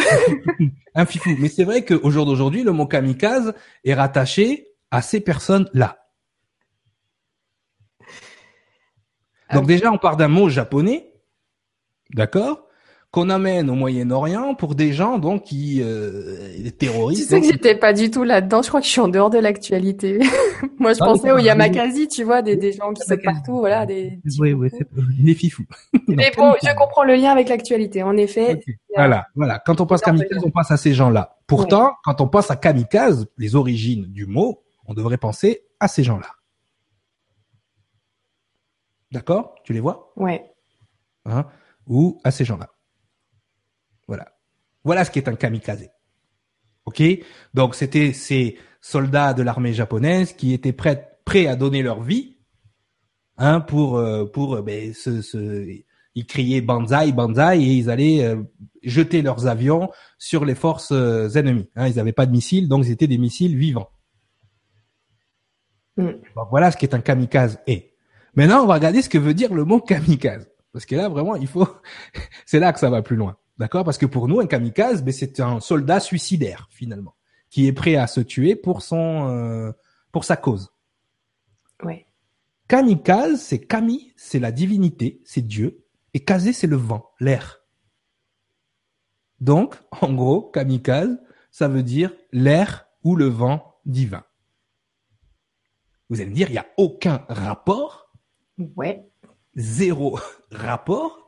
un fifou. Mais c'est vrai qu'au jour d'aujourd'hui, le mot kamikaze est rattaché à ces personnes-là. Donc déjà, on part d'un mot japonais, d'accord? Qu'on amène au Moyen-Orient pour des gens donc qui euh, terroristes. Tu sais que j'étais pas du tout là-dedans. Je crois que je suis en dehors de l'actualité. Moi, je ah, pensais au Yamakasi, tu vois, des, des gens qui sont partout, voilà, des. Oui, oui, c'est des fifous. Mais bon, je comprends le lien avec l'actualité. En effet. Voilà, voilà. Quand on pense kamikaze, on pense à ces gens-là. Pourtant, quand on pense à kamikaze, les origines du mot, on devrait penser à ces gens-là. D'accord? Tu les vois? Ouais. Hein? Ou à ces gens-là. Voilà. Voilà ce qui est un kamikaze. OK? Donc c'était ces soldats de l'armée japonaise qui étaient prêts prêts à donner leur vie hein pour euh, pour euh, ben, ce, ce ils criaient banzai banzai et ils allaient euh, jeter leurs avions sur les forces ennemies. Hein, ils n'avaient pas de missiles donc ils étaient des missiles vivants. Mm. voilà ce qui est un kamikaze et maintenant on va regarder ce que veut dire le mot kamikaze parce que là vraiment il faut c'est là que ça va plus loin. D'accord? Parce que pour nous, un kamikaze, ben, c'est un soldat suicidaire, finalement, qui est prêt à se tuer pour son, euh, pour sa cause. Ouais. Kamikaze, c'est Kami, c'est la divinité, c'est Dieu, et Kaze, c'est le vent, l'air. Donc, en gros, kamikaze, ça veut dire l'air ou le vent divin. Vous allez me dire, il n'y a aucun rapport? Ouais. zéro rapport,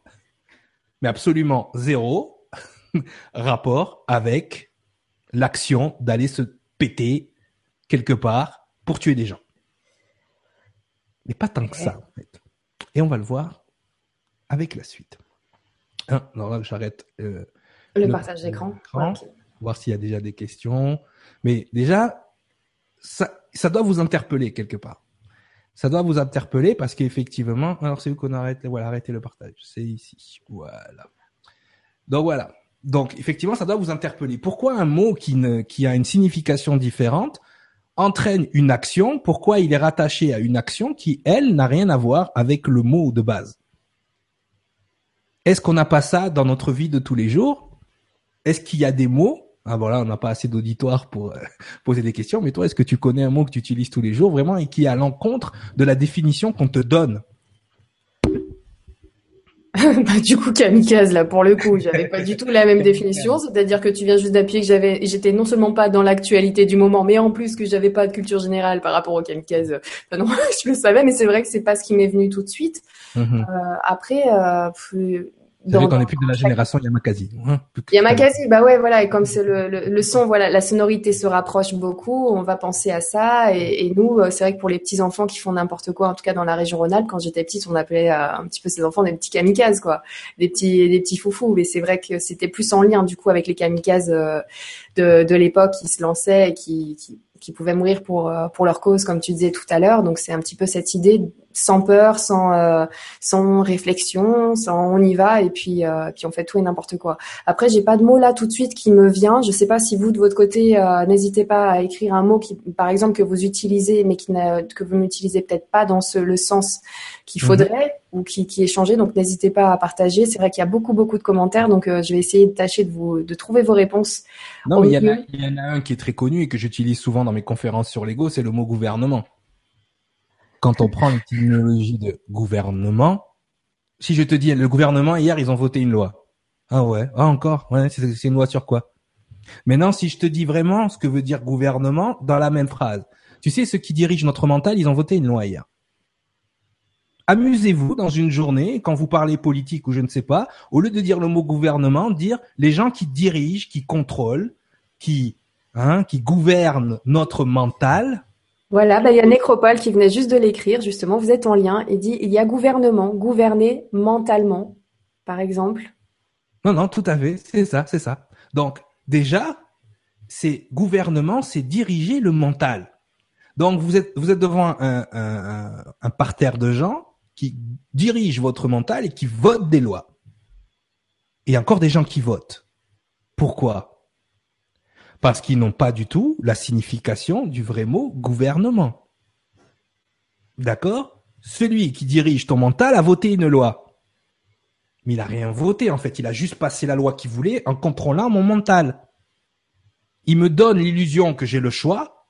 mais absolument zéro rapport avec l'action d'aller se péter quelque part pour tuer des gens. Mais pas tant que ça, en fait. Et on va le voir avec la suite. Hein, alors là, j'arrête euh, le, partage d'écran. Voir s'il y a déjà des questions. Mais déjà, ça, ça doit vous interpeller quelque part. Ça doit vous interpeller parce qu'effectivement, alors c'est où qu'on arrête, voilà, arrêtez le partage. C'est ici. Voilà. Donc voilà. Donc effectivement, ça doit vous interpeller. Pourquoi un mot qui, ne, qui a une signification différente entraîne une action? Pourquoi il est rattaché à une action qui, elle, n'a rien à voir avec le mot de base? Est-ce qu'on n'a pas ça dans notre vie de tous les jours? Est-ce qu'il y a des mots ah voilà, on n'a pas assez d'auditoire pour euh, poser des questions, mais toi, est-ce que tu connais un mot que tu utilises tous les jours vraiment et qui est à l'encontre de la définition qu'on te donne? Bah, du coup, kamikaze, là, pour le coup, j'avais pas du tout la même définition. C'est-à-dire que tu viens juste d'appuyer que j'avais, j'étais non seulement pas dans l'actualité du moment, mais en plus que j'avais pas de culture générale par rapport au kamikaze. non, je le savais, mais c'est vrai que c'est pas ce qui m'est venu tout de suite. Mm-hmm. Euh, après, euh, vous savez qu'on est plus de la génération Yamakasi. Hein, Yamakasi, bah ouais, voilà. Et comme c'est le, le, son, voilà, la sonorité se rapproche beaucoup. On va penser à ça. Et, et nous, euh, c'est vrai que pour les petits enfants qui font n'importe quoi, en tout cas dans la région Rhône-Alpes, quand j'étais petite, on appelait euh, un petit peu ces enfants des petits kamikazes, quoi, des petits, des petits foufous. Mais c'est vrai que c'était plus en lien du coup avec les kamikazes euh, de, de l'époque qui se lançaient et qui, qui qui pouvaient mourir pour pour leur cause, comme tu disais tout à l'heure. Donc c'est un petit peu cette idée sans peur, sans euh, sans réflexion, sans on y va et puis euh, puis on fait tout et n'importe quoi. Après, j'ai pas de mot là tout de suite qui me vient. Je sais pas si vous de votre côté, euh, n'hésitez pas à écrire un mot qui, par exemple, que vous utilisez mais qui que vous n'utilisez peut-être pas dans ce, le sens qu'il mhm. faudrait ou qui, qui est changé. Donc n'hésitez pas à partager. C'est vrai qu'il y a beaucoup beaucoup de commentaires, donc je vais essayer de tâcher de vous de trouver vos réponses. Non, mais il y, en a, il y en a un qui est très connu et que j'utilise souvent dans mes conférences sur l'ego, c'est le mot gouvernement quand on prend l'étymologie de gouvernement, si je te dis le gouvernement hier ils ont voté une loi. Ah ouais, ah encore, ouais, c'est une loi sur quoi? Maintenant, si je te dis vraiment ce que veut dire gouvernement dans la même phrase, tu sais ceux qui dirigent notre mental, ils ont voté une loi hier. Amusez-vous dans une journée, quand vous parlez politique ou je ne sais pas, au lieu de dire le mot gouvernement, dire les gens qui dirigent, qui contrôlent, qui, hein, qui gouvernent notre mental, voilà, bah, il y a Nécropole qui venait juste de l'écrire, justement, vous êtes en lien, il dit il y a gouvernement, gouverner mentalement, par exemple. Non, non, tout à fait, c'est ça, c'est ça. Donc, déjà, c'est gouvernement, c'est diriger le mental. Donc, vous êtes, vous êtes devant un, un, un parterre de gens qui dirigent votre mental et qui votent des lois. Et encore des gens qui votent. Pourquoi? Parce qu'ils n'ont pas du tout la signification du vrai mot gouvernement. D'accord? Celui qui dirige ton mental a voté une loi. Mais il n'a rien voté en fait, il a juste passé la loi qu'il voulait en contrôlant mon mental. Il me donne l'illusion que j'ai le choix,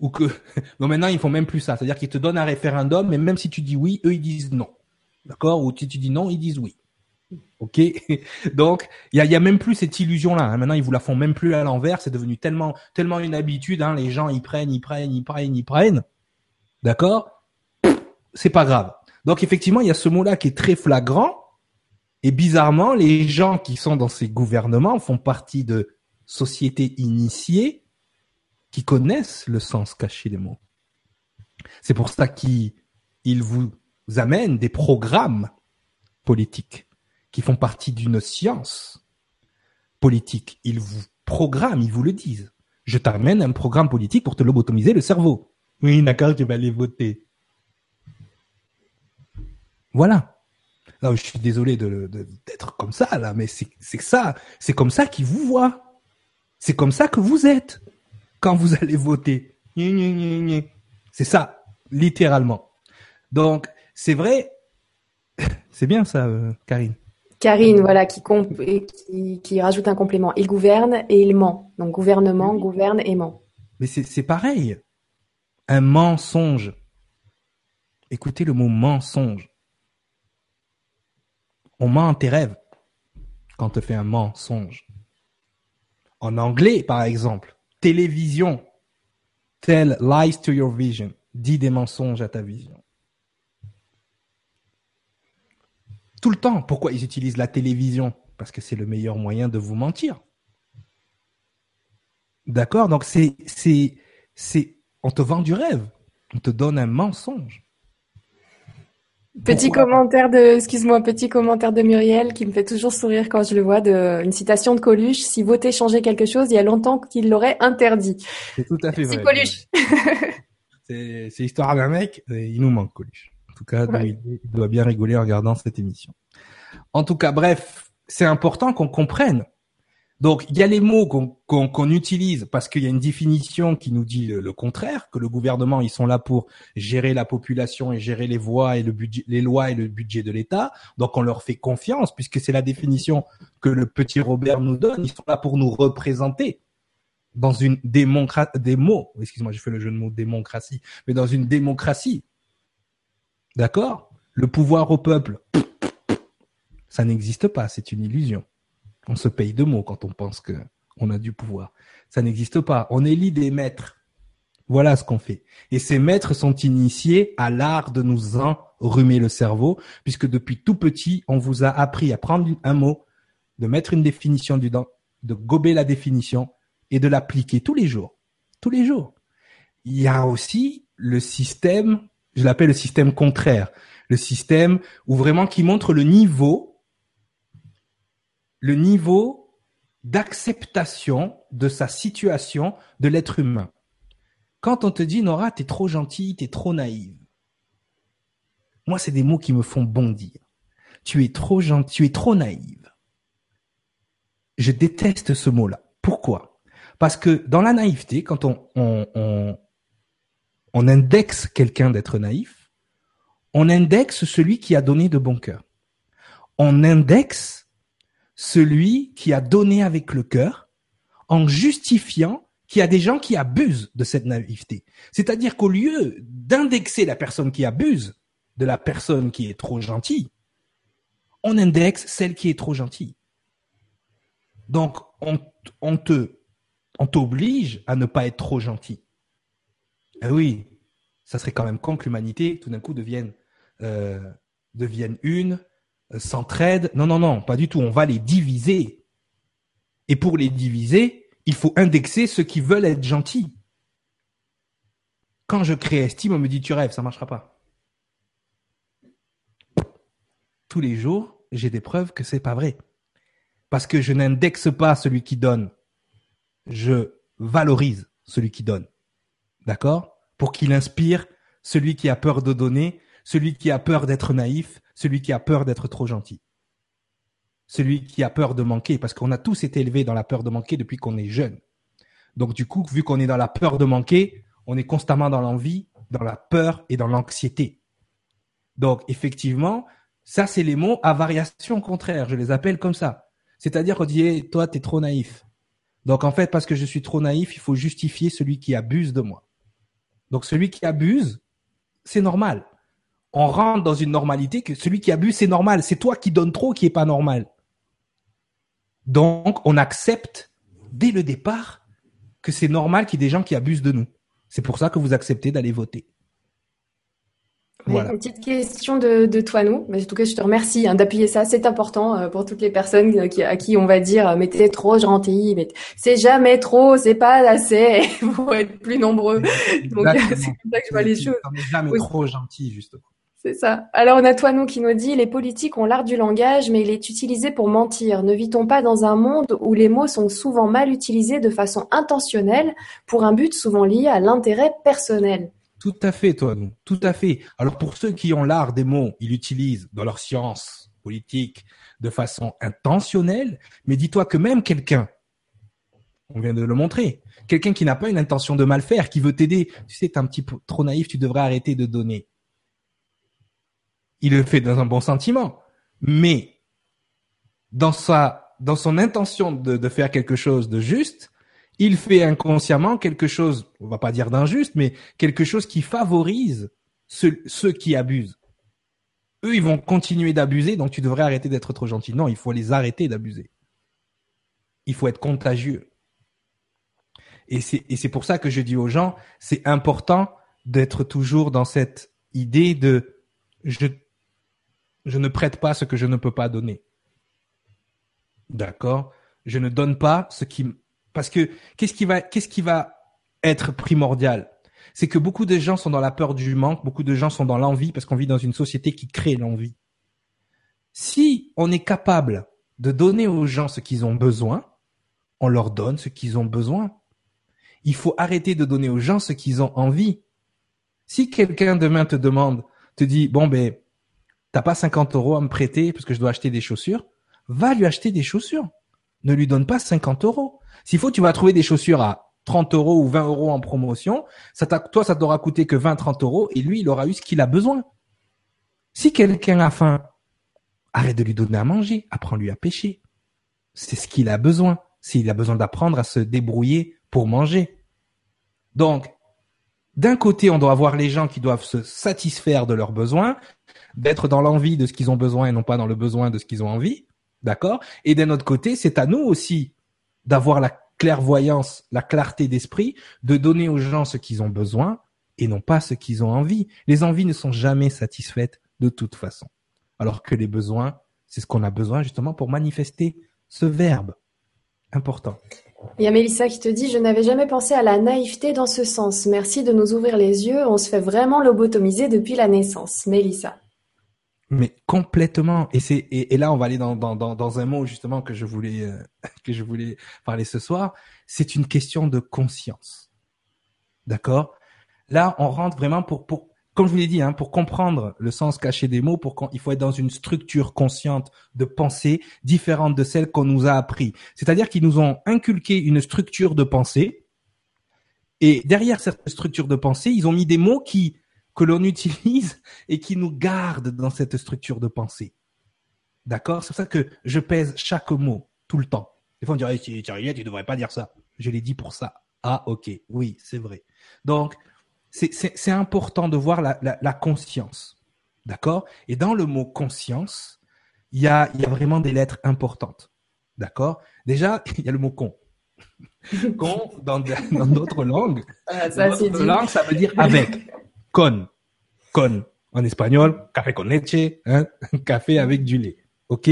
ou que non maintenant ils font même plus ça, c'est-à-dire qu'ils te donnent un référendum, mais même si tu dis oui, eux ils disent non, d'accord? Ou si tu dis non, ils disent oui. Ok, donc il y a, même plus cette illusion-là. Hein. Maintenant, ils vous la font même plus à l'envers. C'est devenu tellement, tellement une habitude. Hein. Les gens, ils prennent, ils prennent, ils prennent, ils prennent. D'accord? C'est pas grave. Donc effectivement, il y a ce mot-là qui est très flagrant. Et bizarrement, les gens qui sont dans ces gouvernements font partie de sociétés initiées qui connaissent le sens caché des mots. C'est pour ça qu'ils vous amènent des programmes politiques qui font partie d'une science politique. Ils vous programment, ils vous le disent. Je t'amène un programme politique pour te lobotomiser le cerveau. Oui, d'accord, tu vas aller voter. Voilà. Là, je suis désolé de, d'être comme ça, là, mais c'est, c'est ça. C'est comme ça qu'ils vous voient. C'est comme ça que vous êtes quand vous allez voter. C'est ça, littéralement. Donc, c'est vrai. C'est bien ça, euh, Karine. Karine, voilà, qui, qui, qui, rajoute un complément. Il gouverne et il ment. Donc gouvernement, gouverne et ment. Mais c'est pareil. Un mensonge. Écoutez le mot mensonge. On ment tes rêves quand on te fait un mensonge. En anglais, par exemple, télévision. Tell lies to your vision. Dis des mensonges à ta vision. Tout le temps. Pourquoi ils utilisent la télévision? Parce que c'est le meilleur moyen de vous mentir. D'accord? Donc c'est c'est c'est on te vend du rêve, on te donne un mensonge. Petit commentaire de, excuse-moi, petit commentaire de Muriel qui me fait toujours sourire quand je le vois, de, une citation de Coluche. Si voter changeait quelque chose, il y a longtemps qu'il l'aurait interdit. C'est tout à fait vrai. C'est Coluche. c'est, c'est l'histoire d'un mec, il nous manque Coluche. En tout cas, il, il doit bien rigoler en regardant cette émission. En tout cas, bref, c'est important qu'on comprenne donc, il y a les mots qu'on utilise parce qu'il y a une définition qui nous dit le, contraire, que le gouvernement, ils sont là pour gérer la population et gérer les voies et le budget, les lois et le budget de l'État. Donc, on leur fait confiance puisque c'est la définition que le petit Robert nous donne. Ils sont là pour nous représenter dans une démocratie, des mots, excuse-moi, j'ai fait le jeu de mots démocratie, mais dans une démocratie. D'accord? Le pouvoir au peuple, ça n'existe pas, c'est une illusion. On se paye de mots quand on pense que on a du pouvoir. Ça n'existe pas. On élit des maîtres. Voilà ce qu'on fait. Et ces maîtres sont initiés à l'art de nous enrhumer le cerveau, puisque depuis tout petit, on vous a appris à prendre un mot, de mettre une définition dedans, de gober la définition et de l'appliquer tous les jours. Tous les jours. Il y a aussi le système, je l'appelle le système contraire, le système où vraiment qui montre le niveau le niveau d'acceptation de sa situation de l'être humain. Quand on te dit Nora, t'es trop gentille, t'es trop naïve. Moi, c'est des mots qui me font bondir. Tu es trop gentil, tu es trop naïve. Je déteste ce mot-là. Pourquoi? Parce que dans la naïveté, quand on, on, on, on indexe quelqu'un d'être naïf, on indexe celui qui a donné de bon cœur. On indexe celui qui a donné avec le cœur en justifiant qu'il y a des gens qui abusent de cette naïveté. C'est-à-dire qu'au lieu d'indexer la personne qui abuse de la personne qui est trop gentille, on indexe celle qui est trop gentille. Donc, on, te, on t'oblige à ne pas être trop gentil. Eh oui, ça serait quand même con que l'humanité, tout d'un coup, devienne, euh, devienne une, s'entraident. Non, non, non, pas du tout. On va les diviser. Et pour les diviser, il faut indexer ceux qui veulent être gentils. Quand je crée estime, on me dit tu rêves, ça marchera pas. Tous les jours, j'ai des preuves que c'est pas vrai. Parce que je n'indexe pas celui qui donne. Je valorise celui qui donne. D'accord? Pour qu'il inspire celui qui a peur de donner, celui qui a peur d'être naïf, celui qui a peur d'être trop gentil. Celui qui a peur de manquer, parce qu'on a tous été élevés dans la peur de manquer depuis qu'on est jeune. Donc du coup, vu qu'on est dans la peur de manquer, on est constamment dans l'envie, dans la peur et dans l'anxiété. Donc effectivement, ça c'est les mots à variation contraire, je les appelle comme ça. C'est-à-dire qu'on dit, toi, t'es trop naïf. Donc en fait, parce que je suis trop naïf, il faut justifier celui qui abuse de moi. Donc celui qui abuse, c'est normal on rentre dans une normalité que celui qui abuse, c'est normal. C'est toi qui donnes trop qui est pas normal. Donc, on accepte dès le départ que c'est normal qu'il y ait des gens qui abusent de nous. C'est pour ça que vous acceptez d'aller voter. Voilà. Une petite question de, de toi, nous. Mais en tout cas, je te remercie hein, d'appuyer ça. C'est important euh, pour toutes les personnes euh, qui, à qui on va dire, euh, mais t'es trop gentil, mais c'est jamais trop, c'est pas assez. Faut être plus nombreux. Donc, c'est comme ça que je vois les choses. jamais trop gentil, justement. C'est ça. Alors on a Toinou qui nous dit les politiques ont l'art du langage, mais il est utilisé pour mentir. Ne vit-on pas dans un monde où les mots sont souvent mal utilisés de façon intentionnelle pour un but souvent lié à l'intérêt personnel? Tout à fait, Toinou. Tout à fait. Alors pour ceux qui ont l'art des mots, ils l'utilisent dans leur science politique de façon intentionnelle. Mais dis-toi que même quelqu'un, on vient de le montrer, quelqu'un qui n'a pas une intention de mal faire, qui veut t'aider, tu sais, t'es un petit peu trop naïf, tu devrais arrêter de donner il le fait dans un bon sentiment, mais dans sa, dans son intention de, de faire quelque chose de juste, il fait inconsciemment quelque chose, on va pas dire d'injuste, mais quelque chose qui favorise ceux, ceux qui abusent. Eux, ils vont continuer d'abuser, donc tu devrais arrêter d'être trop gentil. Non, il faut les arrêter d'abuser. Il faut être contagieux. Et c'est, et c'est pour ça que je dis aux gens, c'est important d'être toujours dans cette idée de je Je ne prête pas ce que je ne peux pas donner. D'accord? Je ne donne pas ce qui parce que qu'est-ce qui va qu'est-ce qui va être primordial? C'est que beaucoup de gens sont dans la peur du manque, beaucoup de gens sont dans l'envie parce qu'on vit dans une société qui crée l'envie. Si on est capable de donner aux gens ce qu'ils ont besoin, on leur donne ce qu'ils ont besoin. Il faut arrêter de donner aux gens ce qu'ils ont envie. Si quelqu'un demain te demande, te dit, bon ben, t'as pas 50 euros à me prêter parce que je dois acheter des chaussures, va lui acheter des chaussures. Ne lui donne pas 50 euros. S'il faut, tu vas trouver des chaussures à 30 euros ou 20 euros en promotion. Ça toi, ça t'aura coûté que 20, 30 euros et lui, il aura eu ce qu'il a besoin. Si quelqu'un a faim, arrête de lui donner à manger, apprends-lui à pêcher. C'est ce qu'il a besoin. S'il a besoin d'apprendre à se débrouiller pour manger. Donc, d'un côté, on doit avoir les gens qui doivent se satisfaire de leurs besoins, d'être dans l'envie de ce qu'ils ont besoin et non pas dans le besoin de ce qu'ils ont envie. D'accord? Et d'un autre côté, c'est à nous aussi d'avoir la clairvoyance, la clarté d'esprit, de donner aux gens ce qu'ils ont besoin et non pas ce qu'ils ont envie. Les envies ne sont jamais satisfaites de toute façon. Alors que les besoins, c'est ce qu'on a besoin justement pour manifester ce verbe important. Il y a Mélissa qui te dit Je n'avais jamais pensé à la naïveté dans ce sens. Merci de nous ouvrir les yeux. On se fait vraiment lobotomiser depuis la naissance. Mélissa. Mais complètement. Et c'est et, là on va aller dans, dans, dans, un mot justement que je voulais euh, que je voulais parler ce soir. C'est une question de conscience. D'accord? Là on rentre vraiment pour pour comme je vous l'ai dit, hein, pour comprendre le sens caché des mots, pour il faut être dans une structure consciente de pensée différente de celle qu'on nous a appris. C'est-à-dire qu'ils nous ont inculqué une structure de pensée, et derrière cette structure de pensée, ils ont mis des mots qui que l'on utilise et qui nous gardent dans cette structure de pensée. D'accord? C'est pour ça que je pèse chaque mot tout le temps. Des fois, on dirait, tu, tu, tu devrais pas dire ça. Je l'ai dit pour ça. Ah, ok. Oui, c'est vrai. Donc, c'est important de voir la, la, la conscience. D'accord? Et dans le mot conscience, il y a, y a vraiment des lettres importantes. D'accord? Déjà, il y a le mot con. con, dans d'autres langues, ah, ça, dans langues, ça veut dire avec con, con en espagnol, café con leche, hein, café avec du lait. Ok,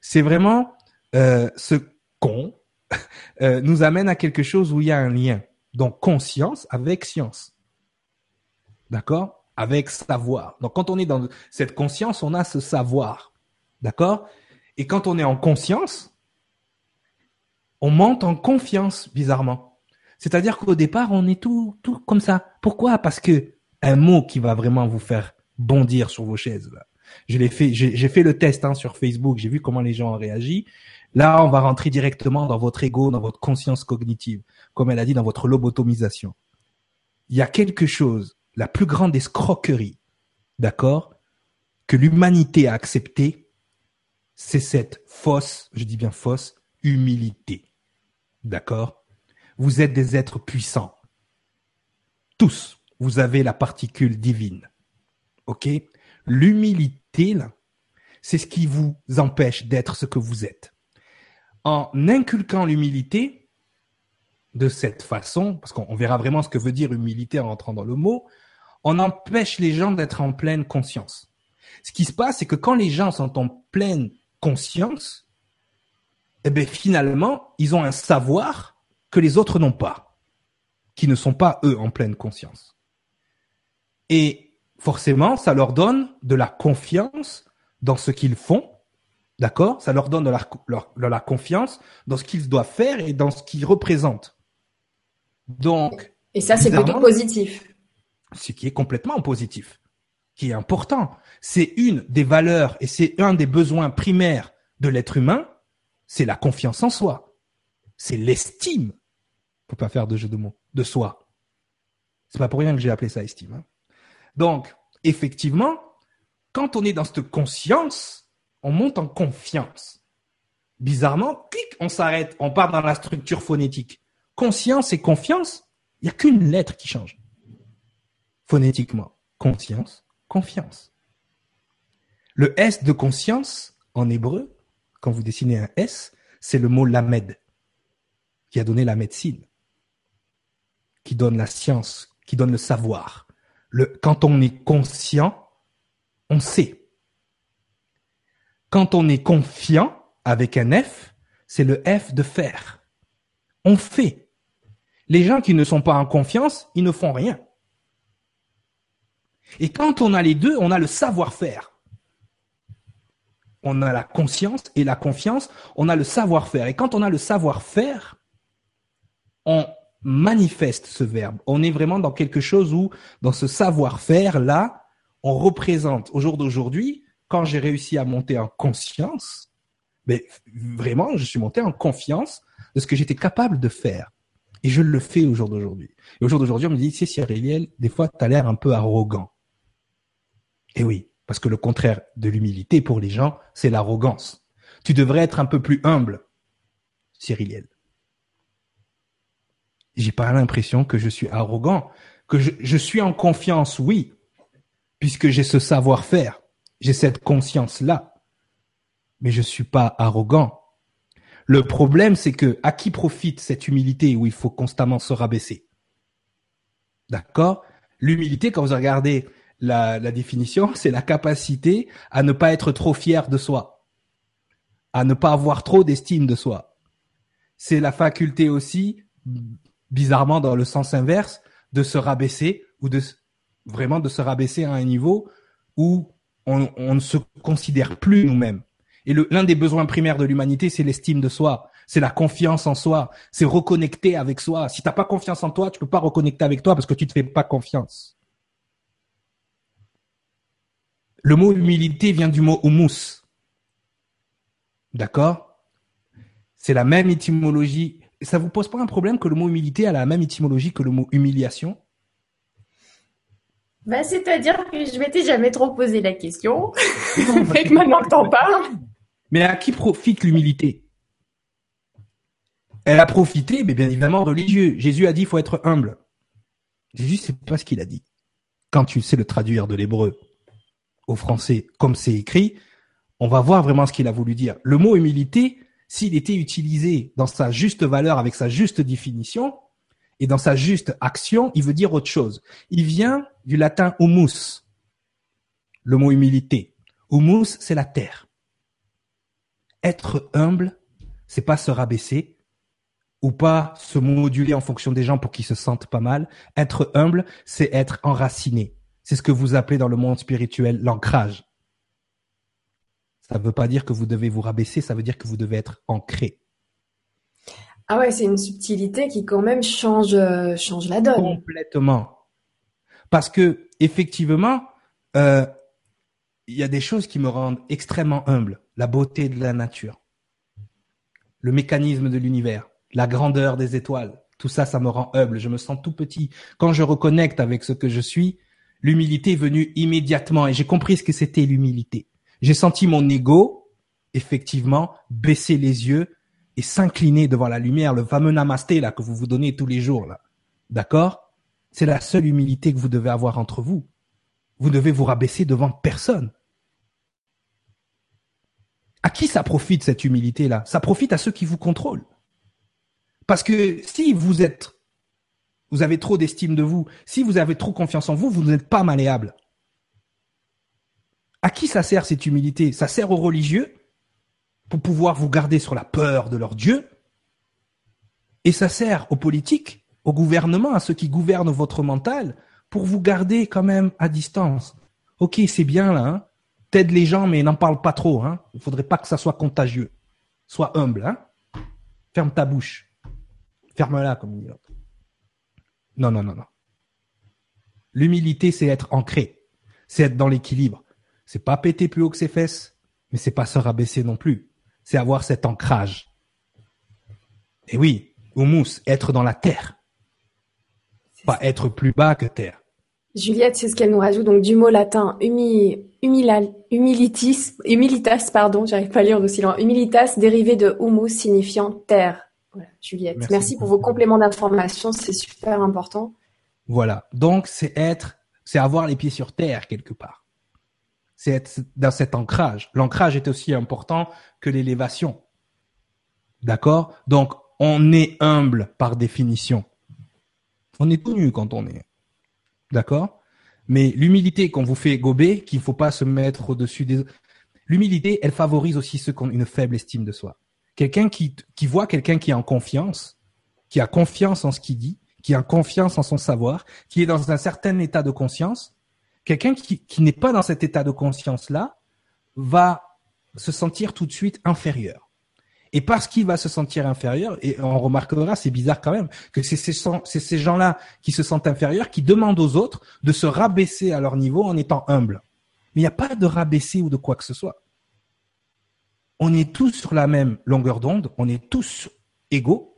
c'est vraiment euh, ce con euh, nous amène à quelque chose où il y a un lien. Donc conscience avec science, d'accord, avec savoir. Donc quand on est dans cette conscience, on a ce savoir, d'accord? Et quand on est en conscience, on monte en confiance bizarrement. C'est-à-dire qu'au départ, on est tout, tout comme ça. Pourquoi? Parce que un mot qui va vraiment vous faire bondir sur vos chaises. Je l'ai fait, j'ai fait le test hein, sur Facebook, j'ai vu comment les gens ont réagi. Là, on va rentrer directement dans votre ego, dans votre conscience cognitive, comme elle a dit, dans votre lobotomisation. Il y a quelque chose, la plus grande escroquerie, d'accord, que l'humanité a accepté, c'est cette fausse, je dis bien fausse, humilité. D'accord Vous êtes des êtres puissants. Tous vous avez la particule divine. OK? L'humilité, c'est ce qui vous empêche d'être ce que vous êtes. En inculquant l'humilité de cette façon, parce qu'on verra vraiment ce que veut dire humilité en entrant dans le mot, on empêche les gens d'être en pleine conscience. Ce qui se passe, c'est que quand les gens sont en pleine conscience, eh bien, finalement, ils ont un savoir que les autres n'ont pas, qui ne sont pas eux en pleine conscience. Et forcément, ça leur donne de la confiance dans ce qu'ils font, d'accord? Ça leur donne de la, confiance dans ce qu'ils doivent faire et dans ce qu'ils représentent. Donc. Et ça, c'est plutôt positif. Ce qui est complètement positif, qui est important. C'est une des valeurs et c'est un des besoins primaires de l'être humain, c'est la confiance en soi. C'est l'estime. Faut pas faire de jeu de mots. De soi. C'est pas pour rien que j'ai appelé ça estime. Hein. Donc, effectivement, quand on est dans cette conscience, on monte en confiance. Bizarrement, clic, on s'arrête, on part dans la structure phonétique. Conscience et confiance, il n'y a qu'une lettre qui change. Phonétiquement, conscience, confiance. Le S de conscience, en hébreu, quand vous dessinez un S, c'est le mot lamed, qui a donné la médecine, qui donne la science, qui donne le savoir quand on est conscient, on sait. Quand on est confiant avec un F, c'est le F de faire. On fait. Les gens qui ne sont pas en confiance, ils ne font rien. Et quand on a les deux, on a le savoir-faire. On a la conscience et la confiance, on a le savoir-faire. Et quand on a le savoir-faire, on manifeste ce verbe. On est vraiment dans quelque chose où, dans ce savoir-faire-là, on représente au jour d'aujourd'hui, quand j'ai réussi à monter en conscience, mais vraiment, je suis monté en confiance de ce que j'étais capable de faire. Et je le fais au jour d'aujourd'hui. Et au jour d'aujourd'hui, on me dit, c'est Cyril, des fois, tu as l'air un peu arrogant. Et oui, parce que le contraire de l'humilité pour les gens, c'est l'arrogance. Tu devrais être un peu plus humble, Cyriliel j'ai pas l'impression que je suis arrogant, que je, je suis en confiance, oui, puisque j'ai ce savoir-faire, j'ai cette conscience-là, mais je suis pas arrogant. Le problème, c'est que à qui profite cette humilité où il faut constamment se rabaisser? D'accord? L'humilité, quand vous regardez la, la définition, c'est la capacité à ne pas être trop fier de soi, à ne pas avoir trop d'estime de soi. C'est la faculté aussi bizarrement dans le sens inverse, de se rabaisser ou de vraiment de se rabaisser à un niveau où on, ne se considère plus nous-mêmes. Et l'un des besoins primaires de l'humanité, c'est l'estime de soi, c'est la confiance en soi, c'est reconnecter avec soi. Si t'as pas confiance en toi, tu peux pas reconnecter avec toi parce que tu te fais pas confiance. Le mot humilité vient du mot humus. D'accord? C'est la même étymologie ça vous pose pas un problème que le mot humilité a la même étymologie que le mot humiliation? Bah, C'est-à-dire que je m'étais jamais trop posé la question. fait que maintenant que t'en parles. Mais à qui profite l'humilité? Elle a profité, mais bien évidemment, religieux. Jésus a dit il faut être humble. Jésus, c'est pas ce qu'il a dit. Quand tu sais le traduire de l'hébreu au français comme c'est écrit, on va voir vraiment ce qu'il a voulu dire. Le mot humilité, s'il était utilisé dans sa juste valeur, avec sa juste définition, et dans sa juste action, il veut dire autre chose. Il vient du latin humus, le mot humilité. Humus, c'est la terre. Être humble, c'est pas se rabaisser ou pas se moduler en fonction des gens pour qu'ils se sentent pas mal. Être humble, c'est être enraciné. C'est ce que vous appelez dans le monde spirituel l'ancrage. Ça ne veut pas dire que vous devez vous rabaisser, ça veut dire que vous devez être ancré. Ah ouais, c'est une subtilité qui quand même change, euh, change la donne. Complètement. Parce que effectivement, euh, il y a des choses qui me rendent extrêmement humble. La beauté de la nature, le mécanisme de l'univers, la grandeur des étoiles. Tout ça, ça me rend humble. Je me sens tout petit. Quand je reconnecte avec ce que je suis, l'humilité est venue immédiatement et j'ai compris ce que c'était l'humilité. J'ai senti mon ego, effectivement, baisser les yeux et s'incliner devant la lumière, le fameux namasté là que vous vous donnez tous les jours là. D'accord? C'est la seule humilité que vous devez avoir entre vous. Vous devez vous rabaisser devant personne. À qui ça profite cette humilité là Ça profite à ceux qui vous contrôlent. Parce que si vous êtes vous avez trop d'estime de vous, si vous avez trop confiance en vous, vous n'êtes pas malléable. À qui ça sert cette humilité? Ça sert aux religieux pour pouvoir vous garder sur la peur de leur Dieu. Et ça sert aux politiques, au gouvernement, à ceux qui gouvernent votre mental, pour vous garder quand même à distance. Ok, c'est bien là, hein t'aides les gens, mais n'en parle pas trop. Hein Il faudrait pas que ça soit contagieux. Sois humble. Hein Ferme ta bouche. Ferme-la, comme dit l'autre. Non, non, non, non. L'humilité, c'est être ancré. C'est être dans l'équilibre. C'est pas péter plus haut que ses fesses, mais c'est pas se rabaisser non plus. C'est avoir cet ancrage. Et oui, humus, être dans la terre. Pas être plus bas que terre. Juliette, c'est ce qu'elle nous rajoute, donc du mot latin humi, humilitis, humilitas, pardon, j'arrive pas à lire aussi loin, humilitas, dérivé de humus, signifiant terre. Voilà, Juliette. Merci, Merci pour vos compléments d'information, c'est super important. Voilà. Donc, c'est être, c'est avoir les pieds sur terre quelque part c'est être dans cet ancrage. L'ancrage est aussi important que l'élévation. D'accord? Donc, on est humble par définition. On est tout nu quand on est. D'accord? Mais l'humilité qu'on vous fait gober, qu'il ne faut pas se mettre au-dessus des... L'humilité, elle favorise aussi ceux qui ont une faible estime de soi. Quelqu'un qui, qui voit quelqu'un qui est en confiance, qui a confiance en ce qu'il dit, qui a confiance en son savoir, qui est dans un certain état de conscience, quelqu'un qui, n'est pas dans cet état de conscience-là va se sentir tout de suite inférieur. Et parce qu'il va se sentir inférieur, et on remarquera, c'est bizarre quand même, que c'est ces, gens-là qui se sentent inférieurs, qui demandent aux autres de se rabaisser à leur niveau en étant humbles. Mais il n'y a pas de rabaisser ou de quoi que ce soit. On est tous sur la même longueur d'onde, on est tous égaux,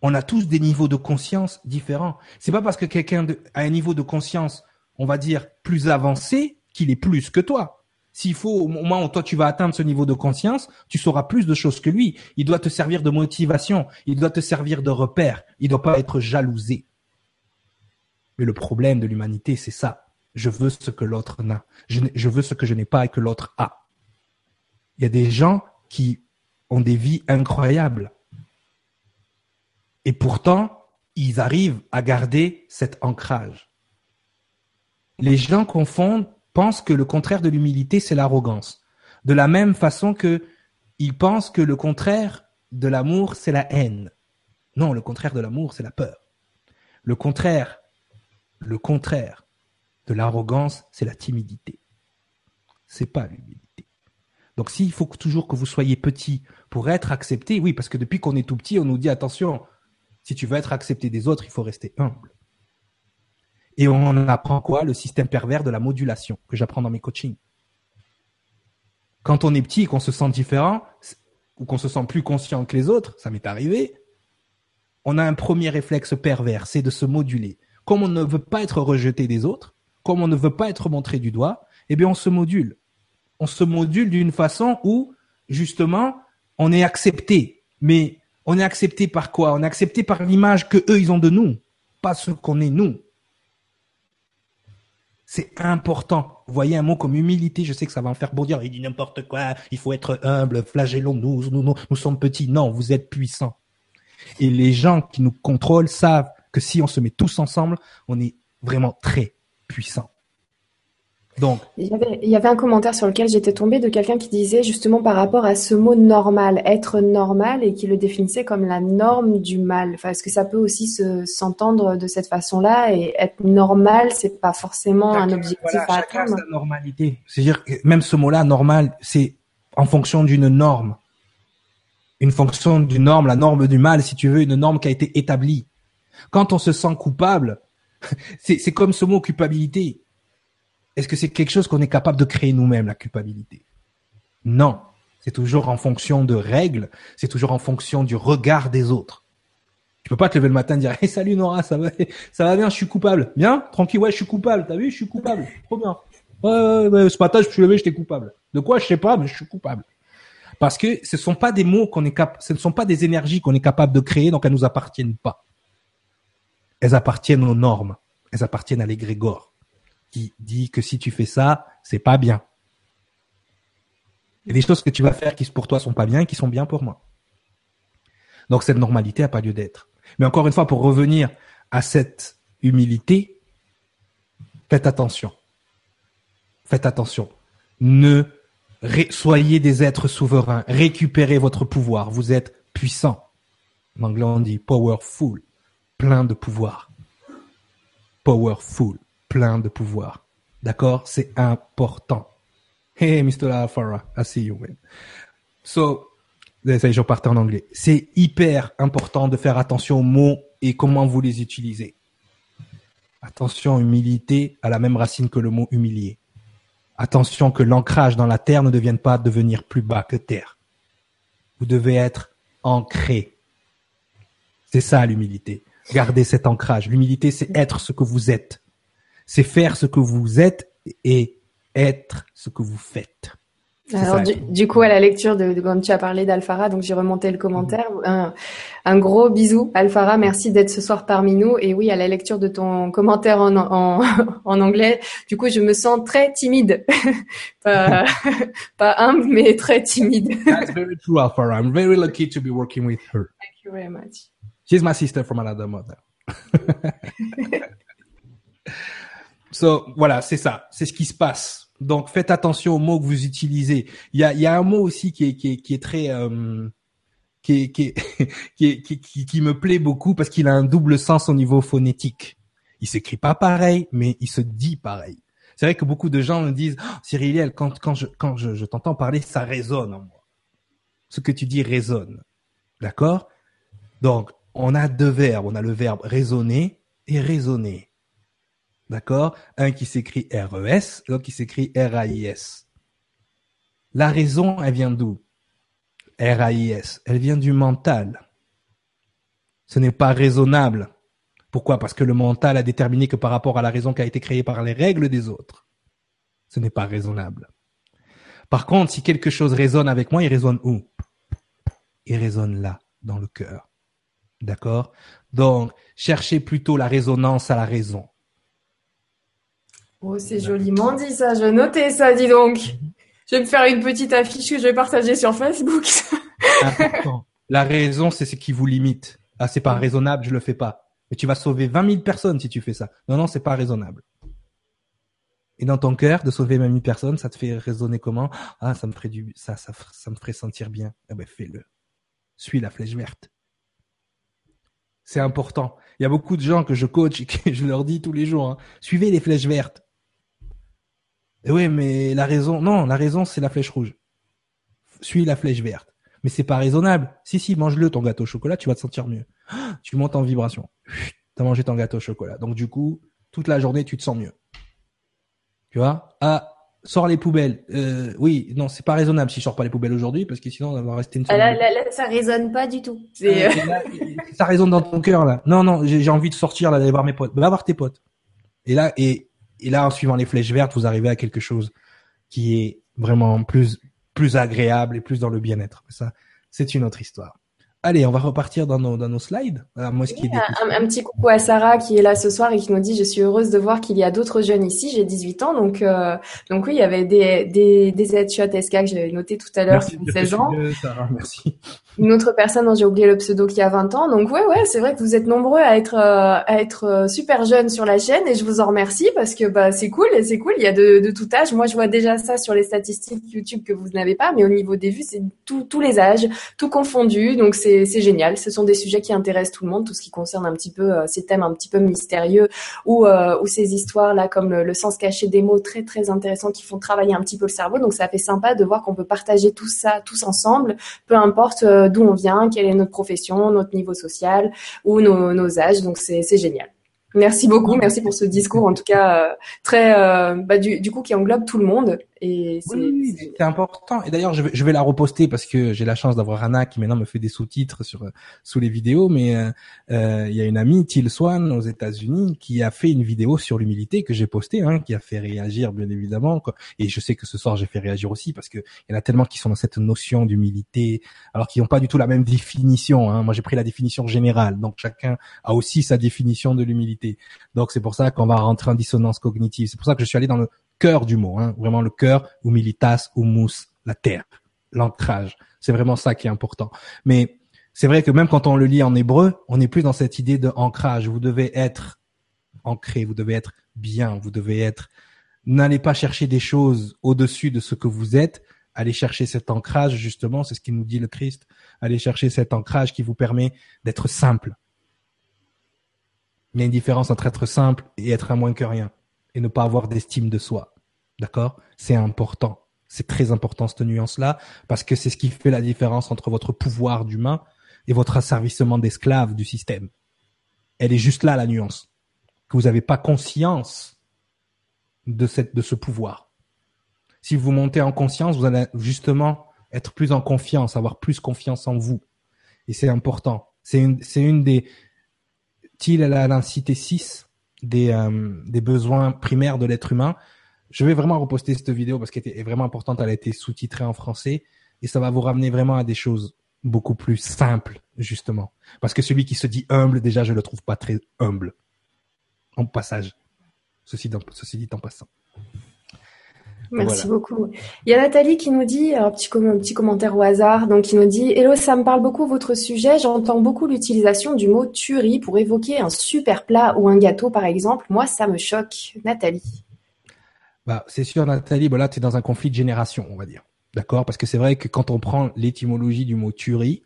on a tous des niveaux de conscience différents. C'est pas parce que quelqu'un a un niveau de conscience, on va dire, plus avancé qu'il est plus que toi. S'il faut, au moment où toi tu vas atteindre ce niveau de conscience, tu sauras plus de choses que lui. Il doit te servir de motivation, il doit te servir de repère, il doit pas être jalousé. Mais le problème de l'humanité, c'est ça. Je veux ce que l'autre n'a. Je, je, veux ce que je n'ai pas et que l'autre a. Il y a des gens qui ont des vies incroyables. Et pourtant, ils arrivent à garder cet ancrage. Les gens confondent pensent que le contraire de l'humilité, c'est l'arrogance. De la même façon que ils pensent que le contraire de l'amour, c'est la haine. Non, le contraire de l'amour, c'est la peur. Le contraire, le contraire de l'arrogance, c'est la timidité. C'est pas l'humilité. Donc s'il faut toujours que vous soyez petit pour être accepté, oui, parce que depuis qu'on est tout petit, on nous dit attention, si tu veux être accepté des autres, il faut rester humble. Et on apprend quoi? Le système pervers de la modulation que j'apprends dans mes coachings. Quand on est petit et qu'on se sent différent ou qu'on se sent plus conscient que les autres, ça m'est arrivé, on a un premier réflexe pervers, c'est de se moduler. Comme on ne veut pas être rejeté des autres, comme on ne veut pas être montré du doigt, eh bien on se module. On se module d'une façon où justement on est accepté. Mais on est accepté par quoi? On est accepté par l'image que eux ils ont de nous, pas ce qu'on est nous. C'est important. Vous voyez un mot comme humilité, je sais que ça va en faire bondir. Il dit n'importe quoi, il faut être humble, flagellons-nous, nous, nous, nous sommes petits. Non, vous êtes puissants. Et les gens qui nous contrôlent savent que si on se met tous ensemble, on est vraiment très puissants. Donc, il y, avait, il y avait un commentaire sur lequel j'étais tombée de quelqu'un qui disait justement par rapport à ce mot normal, être normal, et qui le définissait comme la norme du mal. Enfin, est-ce que ça peut aussi se, s'entendre de cette façon-là? Et être normal, c'est pas forcément un objectif à atteindre. Sa normalité. C'est-à-dire que même ce mot-là, normal, c'est en fonction d'une norme, une fonction d'une norme, la norme du mal, si tu veux, une norme qui a été établie. Quand on se sent coupable, c'est comme ce mot culpabilité est-ce que c'est quelque chose qu'on est capable de créer nous-mêmes, la culpabilité? Non. C'est toujours en fonction de règles, c'est toujours en fonction du regard des autres. Tu peux pas te lever le matin et dire hey, salut Nora, ça va, ça va bien, je suis coupable. Bien, tranquille, ouais, je suis coupable. T'as vu, je suis coupable. Trop bien. Ouais, ce matin, je me suis levé, j'étais coupable. De quoi, je sais pas, mais je suis coupable. Parce que ce sont pas des mots qu'on est cap, ce ne sont pas des énergies qu'on est capable de créer, donc elles nous appartiennent pas. Elles appartiennent aux normes. Elles appartiennent à l'égrégore qui dit que si tu fais ça, c'est pas bien. Il y a des choses que tu vas faire qui pour toi sont pas bien et qui sont bien pour moi. Donc cette normalité n'a pas lieu d'être. Mais encore une fois, pour revenir à cette humilité, faites attention. Faites attention. Ne soyez des êtres souverains. Récupérez votre pouvoir. Vous êtes puissant. En dit powerful. Plein de pouvoir. Powerful plein de pouvoir. D'accord? C'est important. Hey, Mr. Alfara, I see you, man. So, je partais en anglais. C'est hyper important de faire attention aux mots et comment vous les utilisez. Attention, humilité a la même racine que le mot humilier. Attention que l'ancrage dans la terre ne devienne pas devenir plus bas que terre. Vous devez être ancré. C'est ça l'humilité. Gardez cet ancrage. L'humilité, c'est être ce que vous êtes c'est faire ce que vous êtes et être ce que vous faites. Alors du, coup à la lecture de, de quand tu as parlé d'Alfara, donc j'ai remonté le commentaire. Un, un, gros bisou Alfara, merci d'être ce soir parmi nous. Et oui, à la lecture de ton commentaire en, en, en anglais, du coup je me sens très timide, pas, pas humble mais très timide. That's very true, Alfara. I'm very lucky to be working with her. Thank you very much. She's my sister from another mother. So, voilà, c'est ça. C'est ce qui se passe. Donc faites attention aux mots que vous utilisez. Il y a, y a un mot aussi qui est, qui est, qui est très euh, qui, est, qui, est, qui, qui, me plaît beaucoup parce qu'il a un double sens au niveau phonétique. Il s'écrit pas pareil, mais il se dit pareil. C'est vrai que beaucoup de gens me disent, oh, Cyriliel, quand, quand je, quand je t'entends parler, ça résonne en moi. Ce que tu dis résonne. D'accord? Donc, on a deux verbes. On a le verbe raisonner et raisonner. D'accord? Un qui s'écrit R-E-S, l'autre qui s'écrit R-A-I-S. La raison, elle vient d'où? R-A-I-S. Elle vient du mental. Ce n'est pas raisonnable. Pourquoi? Parce que le mental a déterminé que par rapport à la raison qui a été créée par les règles des autres, ce n'est pas raisonnable. Par contre, si quelque chose résonne avec moi, il résonne où? Il résonne là, dans le cœur. D'accord? Donc, cherchez plutôt la résonance à la raison. Oh, c'est joliment dit ça. Je vais noter ça, dis donc. Je vais me faire une petite affiche que je vais partager sur Facebook. La raison, c'est ce qui vous limite. Ah, c'est pas raisonnable, je le fais pas. Mais tu vas sauver 20 000 personnes si tu fais ça. Non, non, c'est pas raisonnable. Et dans ton cœur, de sauver 20 000 personnes, ça te fait raisonner comment? Ah, ça me ferait du, ça, ça, ça me ferait sentir bien. Eh ben, fais-le. Suis la flèche verte. C'est important. Il y a beaucoup de gens que je coach et que je leur dis tous les jours, hein, suivez les flèches vertes. Et oui, mais la raison, non, la raison, c'est la flèche rouge. Suis la flèche verte. Mais c'est pas raisonnable. Si, si, mange-le, ton gâteau au chocolat, tu vas te sentir mieux. Tu montes en vibration. T'as mangé ton gâteau au chocolat. Donc, du coup, toute la journée, tu te sens mieux. Tu vois? Ah, sors les poubelles. Euh, oui, non, c'est pas raisonnable si je sors pas les poubelles aujourd'hui parce que sinon on va rester une ah, semaine. Là, là, ça résonne pas du tout. Euh, ça résonne dans ton cœur là. Non, non, j'ai envie de sortir là, d'aller voir mes potes. Va voir tes potes. Et là, et et là, en suivant les flèches vertes, vous arrivez à quelque chose qui est vraiment plus plus agréable et plus dans le bien-être. Ça, c'est une autre histoire. Allez, on va repartir dans nos, dans nos slides. moi, ce qui est un, petit coucou à Sarah qui est là ce soir et qui nous dit je suis heureuse de voir qu'il y a d'autres jeunes ici. J'ai 18 ans, donc euh, donc oui, il y avait des des des headshots SK que j'avais noté tout à l'heure, 16 ans. Sarah, merci. Une autre personne dont j'ai oublié le pseudo qui a 20 ans. Donc ouais ouais, c'est vrai que vous êtes nombreux à être euh, à être euh, super jeunes sur la chaîne et je vous en remercie parce que bah c'est cool, c'est cool. Il y a de de tout âge. Moi, je vois déjà ça sur les statistiques YouTube que vous n'avez pas, mais au niveau des vues, c'est tous les âges, tout confondu. Donc c'est c'est génial. Ce sont des sujets qui intéressent tout le monde, tout ce qui concerne un petit peu euh, ces thèmes un petit peu mystérieux ou euh, ces histoires là comme le, sens caché des mots très très intéressants qui font travailler un petit peu le cerveau. Donc ça fait sympa de voir qu'on peut partager tout ça tous ensemble, peu importe euh, d'où on vient, quelle est notre profession, notre niveau social ou nos, âges. Donc c'est génial. Merci beaucoup, merci pour ce discours en tout cas très bah, du coup qui englobe tout le monde et c'est oui, important. Et d'ailleurs, je vais, je vais la reposter parce que j'ai la chance d'avoir Anna qui maintenant me fait des sous-titres sur sous les vidéos. Mais euh, euh, il y a une amie, Till Swan, aux États-Unis, qui a fait une vidéo sur l'humilité que j'ai postée, hein, qui a fait réagir bien évidemment. Quoi. Et je sais que ce soir, j'ai fait réagir aussi parce que il y en a tellement qui sont dans cette notion d'humilité, alors qu'ils n'ont pas du tout la même définition. Hein. Moi, j'ai pris la définition générale, donc chacun a aussi sa définition de l'humilité. Donc c'est pour ça qu'on va rentrer en dissonance cognitive. C'est pour ça que je suis allé dans le cœur du mot, hein, vraiment le cœur, humilitas, humus, la terre, l'ancrage. C'est vraiment ça qui est important. Mais c'est vrai que même quand on le lit en hébreu, on n'est plus dans cette idée de ancrage. Vous devez être ancré, vous devez être bien, vous devez être. N'allez pas chercher des choses au-dessus de ce que vous êtes. Allez chercher cet ancrage, justement, c'est ce qui nous dit le Christ. Allez chercher cet ancrage qui vous permet d'être simple. Il y a une différence entre être simple et être un moins que rien et ne pas avoir d'estime de soi. D'accord? C'est important. C'est très important cette nuance-là parce que c'est ce qui fait la différence entre votre pouvoir d'humain et votre asservissement d'esclave du système. Elle est juste là la nuance. Que vous n'avez pas conscience de ce pouvoir. Si vous montez en conscience, vous allez justement être plus en confiance, avoir plus confiance en vous. Et c'est important. C'est une des Thiel, elle a cité 6 des, euh, des besoins primaires de l'être humain. Je vais vraiment reposter cette vidéo parce qu'elle est vraiment importante. Elle a été sous-titrée en français et ça va vous ramener vraiment à des choses beaucoup plus simples, justement. Parce que celui qui se dit humble, déjà, je le trouve pas très humble. En passage. Ceci, ceci dit en passant. Merci beaucoup. Il y a Nathalie qui nous dit, un petit, un petit commentaire au hasard, donc qui nous dit Hello, ça me parle beaucoup votre sujet. J'entends beaucoup l'utilisation du mot tuerie pour évoquer un super plat ou un gâteau, par exemple. Moi, ça me choque. Nathalie. Bah, c'est sûr, Nathalie, bah là, tu es dans un conflit de génération, on va dire. D'accord? Parce que c'est vrai que quand on prend l'étymologie du mot tuerie,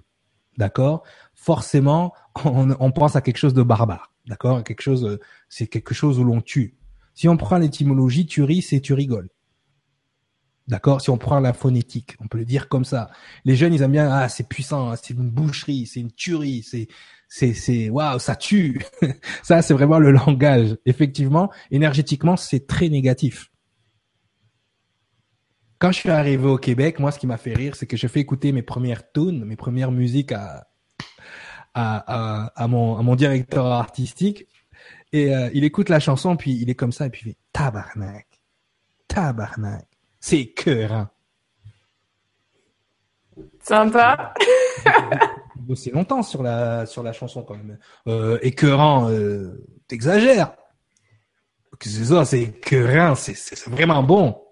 d'accord? Forcément, on, on, pense à quelque chose de barbare. D'accord? Quelque chose, c'est quelque chose où l'on tue. Si on prend l'étymologie, tuerie, c'est tu rigoles. D'accord? Si on prend la phonétique, on peut le dire comme ça. Les jeunes, ils aiment bien, ah, c'est puissant, hein, c'est une boucherie, c'est une tuerie, c'est, c'est, c'est, waouh, ça tue. ça, c'est vraiment le langage. Effectivement, énergétiquement, c'est très négatif. Quand je suis arrivé au Québec, moi, ce qui m'a fait rire, c'est que je fais écouter mes premières tunes, mes premières musiques à, à, à, mon, à mon directeur artistique. Et euh, il écoute la chanson, puis il est comme ça, et puis il fait tabarnak, tabarnak. C'est écœurant. Sympa. bossé longtemps sur la sur la chanson quand même. Euh, écœurant, euh, t'exagères. C'est ça, c'est écœurant, c'est vraiment bon.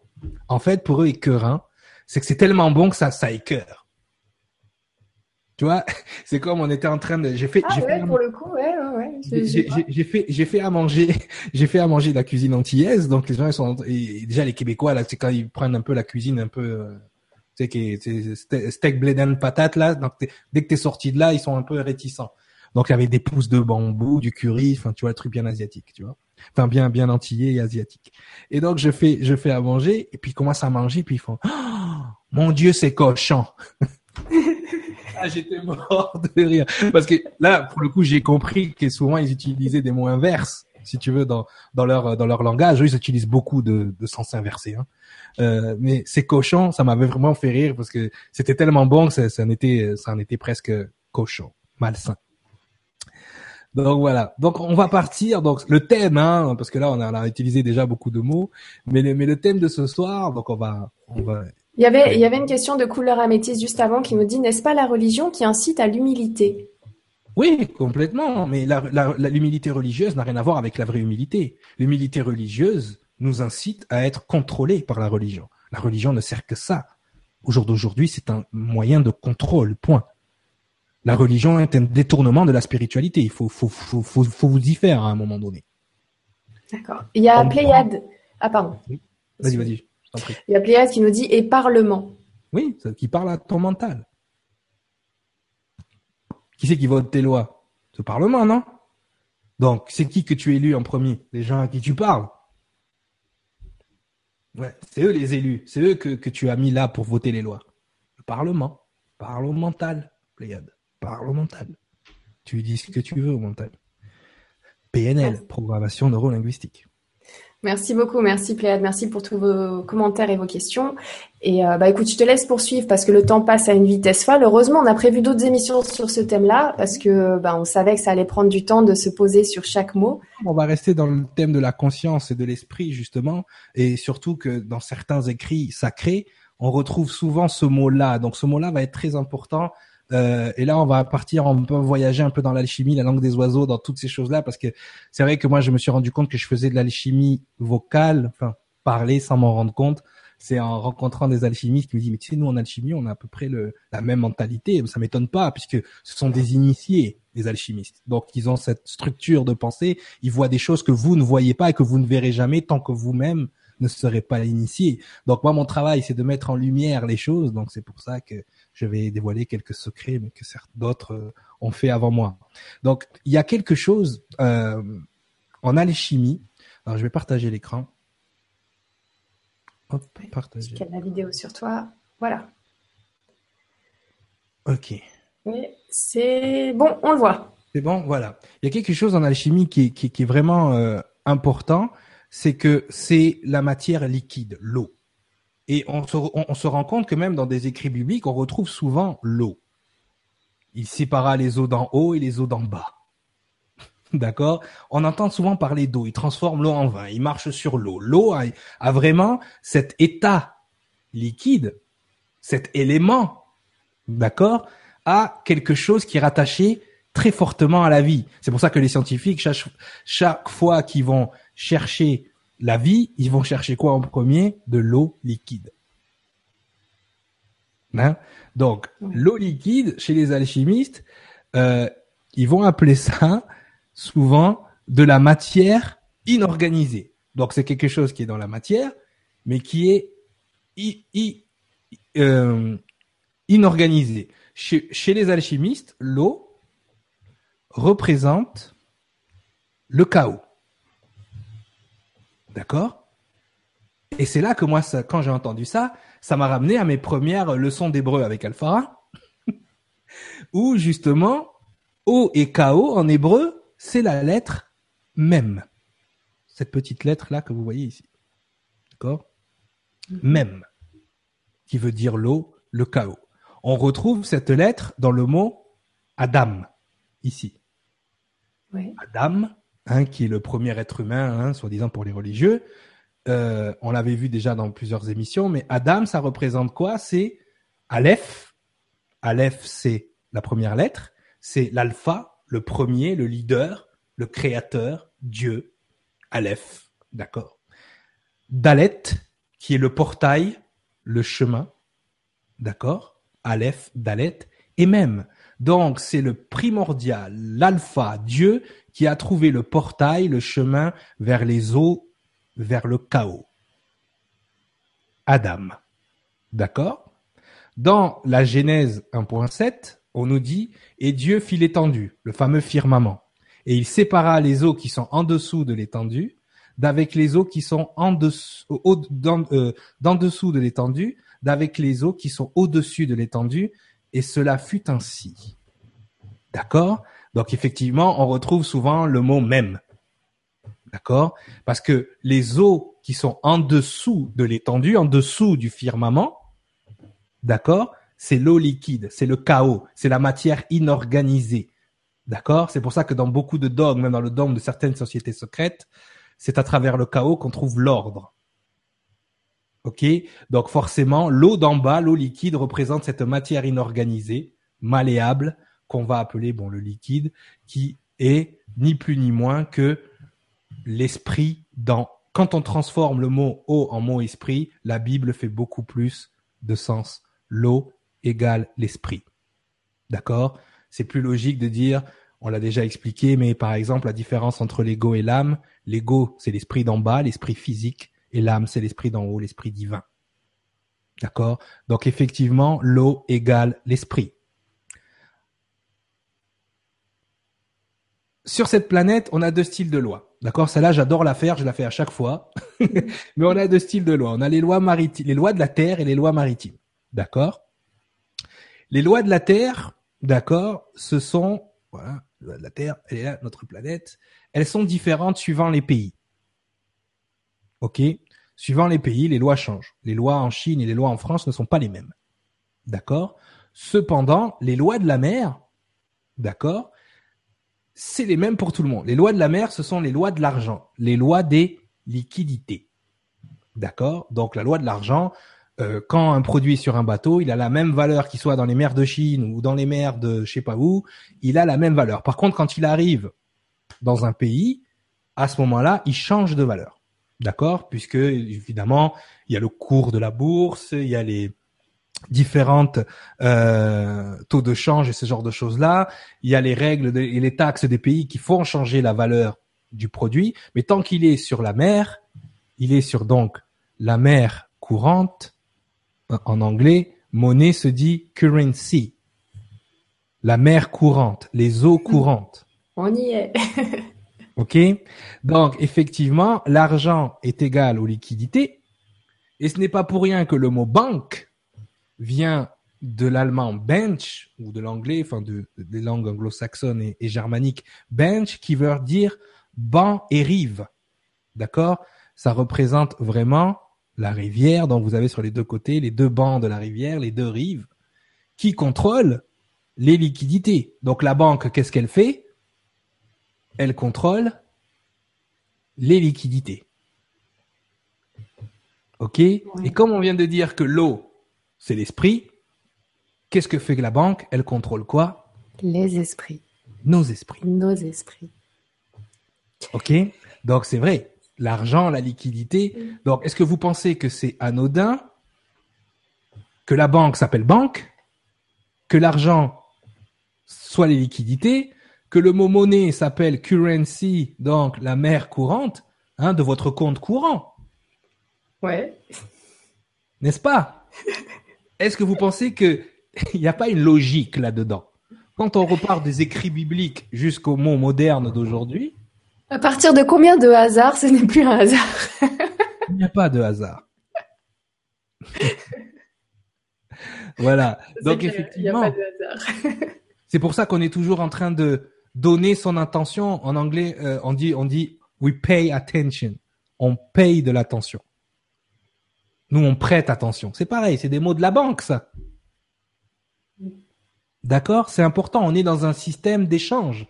En fait, pour eux, écœurant, c'est que c'est tellement bon que ça ça écœure. Tu vois, c'est comme on était en train de, j'ai fait, ah, j'ai ouais, fait, pour le coup, ouais, ouais. J'ai fait, j'ai fait à manger, j'ai fait à manger de la cuisine antillaise. Donc les gens ils sont, et déjà les Québécois là, c'est quand ils prennent un peu la cuisine un peu, euh, tu sais, qui steak blé d'Inde patate là. Donc dès que t'es sorti de là, ils sont un peu réticents. Donc il y avait des pousses de bambou, du curry, enfin tu vois, le truc bien asiatique, tu vois. Enfin bien bien antillais et asiatique. Et donc je fais je fais à manger et puis ils commencent à manger puis ils font oh, mon dieu c'est cochon. Ah, j'étais mort de rire. Parce que là, pour le coup, j'ai compris que souvent, ils utilisaient des mots inverses, si tu veux, dans, dans, leur, dans leur langage. Ils utilisent beaucoup de, de sens inversés. Hein. Euh, mais c'est cochon, ça m'avait vraiment fait rire parce que c'était tellement bon que ça, ça, en était, ça en était presque cochon, malsain. Donc voilà. Donc on va partir. Donc le thème, hein, parce que là on a, on a utilisé déjà beaucoup de mots, mais le, mais le thème de ce soir, donc on va, on va il y avait, il y avait une question de couleur améthyste juste avant qui nous dit, n'est-ce pas la religion qui incite à l'humilité? Oui, complètement. Mais l'humilité la, religieuse n'a rien à voir avec la vraie humilité. L'humilité religieuse nous incite à être contrôlés par la religion. La religion ne sert que ça. Au jour d'aujourd'hui, c'est un moyen de contrôle, point. La religion est un détournement de la spiritualité. Il faut, faut, faut, faut, faut vous y faire à un moment donné. D'accord. Il y a Pléiade. Ah, pardon. Vas-y, vas-y. Il y a Pléiade qui nous dit et parlement. Oui, qui parle à ton mental. Qui c'est qui vote tes lois? Ce Parlement, non? Donc, c'est qui que tu élu en premier? Les gens à qui tu parles? Ouais, c'est eux les élus. C'est eux que, que tu as mis là pour voter les lois. Le Parlement. Parlemental, Pléiade. Parlemental. Tu dis ce que tu veux au mental. PNL, programmation neurolinguistique. Merci beaucoup, merci Pléade, merci pour tous vos commentaires et vos questions. Et euh, bah écoute, je te laisse poursuivre parce que le temps passe à une vitesse folle. Heureusement, on a prévu d'autres émissions sur ce thème-là parce que bah, on savait que ça allait prendre du temps de se poser sur chaque mot. On va rester dans le thème de la conscience et de l'esprit justement, et surtout que dans certains écrits sacrés, on retrouve souvent ce mot-là. Donc ce mot-là va être très important euh, et là, on va partir, on peut voyager un peu dans l'alchimie, la langue des oiseaux, dans toutes ces choses-là, parce que c'est vrai que moi, je me suis rendu compte que je faisais de l'alchimie vocale, enfin parler sans m'en rendre compte. C'est en rencontrant des alchimistes qui me disent mais tu sais nous en alchimie on a à peu près le, la même mentalité. Ça m'étonne pas puisque ce sont des initiés les alchimistes. Donc ils ont cette structure de pensée, ils voient des choses que vous ne voyez pas et que vous ne verrez jamais tant que vous-même ne serez pas initié. Donc moi mon travail c'est de mettre en lumière les choses. Donc c'est pour ça que je vais dévoiler quelques secrets, mais que certains d'autres euh, ont fait avant moi. Donc, il y a quelque chose euh, en alchimie. Alors, je vais partager l'écran. Hop, partager. la vidéo sur toi. Voilà. Ok. C'est bon, on le voit. C'est bon, voilà. Il y a quelque chose en alchimie qui, qui, qui est vraiment euh, important, c'est que c'est la matière liquide, l'eau. Et on se, rend compte que même dans des écrits bibliques, on retrouve souvent l'eau. Il sépara les eaux d'en haut et les eaux d'en bas. D'accord? On entend souvent parler d'eau. Il transforme l'eau en vin. Il marche sur l'eau. L'eau a, vraiment cet état liquide, cet élément, d'accord, a quelque chose qui est rattaché très fortement à la vie. C'est pour ça que les scientifiques, chaque fois qu'ils vont chercher la vie, ils vont chercher quoi en premier? De l'eau liquide. Hein? Donc, l'eau liquide, chez les alchimistes, euh, ils vont appeler ça souvent de la matière inorganisée. Donc, c'est quelque chose qui est dans la matière, mais qui est euh, inorganisée. Chez, chez les alchimistes, l'eau représente le chaos. D'accord? Et c'est là que moi, ça, quand j'ai entendu ça, ça m'a ramené à mes premières leçons d'hébreu avec Alphara, où justement, O et KO en hébreu, c'est la lettre même. Cette petite lettre-là que vous voyez ici. D'accord? Même. Qui veut dire l'eau, le chaos. On retrouve cette lettre dans le mot Adam, ici. Adam, qui est le premier être humain, hein, soi-disant pour les religieux, euh, on l'avait vu déjà dans plusieurs émissions, mais Adam, ça représente quoi? C'est Aleph. Aleph, c'est la première lettre. C'est l'alpha, le premier, le leader, le créateur, Dieu. Aleph, d'accord. Dalet, qui est le portail, le chemin, d'accord. Aleph, Dalet, et même. Donc, c'est le primordial, l'alpha, Dieu, qui a trouvé le portail, le chemin vers les eaux vers le chaos. Adam. D'accord? Dans la Genèse 1.7, on nous dit Et Dieu fit l'étendue, le fameux firmament. Et il sépara les eaux qui sont en dessous de l'étendue d'avec les eaux qui sont en dessous, euh, dessous de l'étendue, d'avec les eaux qui sont au-dessus de l'étendue, et cela fut ainsi. D'accord? Donc effectivement, on retrouve souvent le mot même. D'accord? Parce que les eaux qui sont en dessous de l'étendue, en dessous du firmament, d'accord? C'est l'eau liquide, c'est le chaos, c'est la matière inorganisée. D'accord? C'est pour ça que dans beaucoup de dogmes, même dans le dogme de certaines sociétés secrètes, c'est à travers le chaos qu'on trouve l'ordre. Ok Donc forcément, l'eau d'en bas, l'eau liquide, représente cette matière inorganisée, malléable, qu'on va appeler bon le liquide, qui est ni plus ni moins que l'esprit dans quand on transforme le mot eau en mot esprit, la Bible fait beaucoup plus de sens. L'eau égale l'esprit. D'accord? C'est plus logique de dire, on l'a déjà expliqué, mais par exemple la différence entre l'ego et l'âme, l'ego c'est l'esprit d'en bas, l'esprit physique, et l'âme c'est l'esprit d'en haut, l'esprit divin. D'accord? Donc effectivement, l'eau égale l'esprit. Sur cette planète, on a deux styles de loi. D'accord, celle-là, j'adore la faire, je la fais à chaque fois. Mais on a deux styles de lois. On a les lois maritimes, les lois de la terre et les lois maritimes. D'accord? Les lois de la terre, d'accord, ce sont, voilà, lois la terre, elle est là, notre planète. Elles sont différentes suivant les pays. Ok Suivant les pays, les lois changent. Les lois en Chine et les lois en France ne sont pas les mêmes. D'accord? Cependant, les lois de la mer, d'accord, c'est les mêmes pour tout le monde. Les lois de la mer, ce sont les lois de l'argent, les lois des liquidités. D'accord? Donc la loi de l'argent, euh, quand un produit est sur un bateau, il a la même valeur qu'il soit dans les mers de Chine ou dans les mers de je sais pas où, il a la même valeur. Par contre, quand il arrive dans un pays, à ce moment-là, il change de valeur. D'accord Puisque évidemment, il y a le cours de la bourse, il y a les différentes euh, taux de change et ce genre de choses-là. Il y a les règles et les taxes des pays qui font changer la valeur du produit. Mais tant qu'il est sur la mer, il est sur donc la mer courante. En anglais, monnaie se dit currency. La mer courante, les eaux courantes. On y est. ok? Donc effectivement, l'argent est égal aux liquidités. Et ce n'est pas pour rien que le mot banque vient de l'allemand bench ou de l'anglais, enfin de, des langues anglo-saxonnes et, germaniques, bench qui veut dire banc et rive. D'accord? Ça représente vraiment la rivière dont vous avez sur les deux côtés les deux bancs de la rivière, les deux rives, qui contrôlent les liquidités. Donc la banque, qu'est-ce qu'elle fait? Elle contrôle les liquidités. OK Et comme on vient de dire que l'eau, c'est l'esprit. Qu'est-ce que fait la banque? Elle contrôle quoi? Les esprits. Nos esprits. Nos esprits. Ok Donc c'est vrai, l'argent, la liquidité. Donc est-ce que vous pensez que c'est anodin que la banque s'appelle banque, que l'argent soit les liquidités, que le mot monnaie s'appelle currency, donc la mer courante, hein, de votre compte courant Ouais. N'est-ce pas? Est-ce que vous pensez qu'il n'y a pas une logique là-dedans? Quand on repart des écrits bibliques jusqu'au mot moderne d'aujourd'hui, à partir de combien de hasard ce n'est plus un hasard Il n'y a pas de hasard. voilà. Donc effectivement, c'est pour ça qu'on est toujours en train de donner son intention. En anglais, euh, on dit on dit we pay attention. On paye de l'attention. Nous, on prête attention. C'est pareil, c'est des mots de la banque, ça. D'accord? C'est important. On est dans un système d'échange.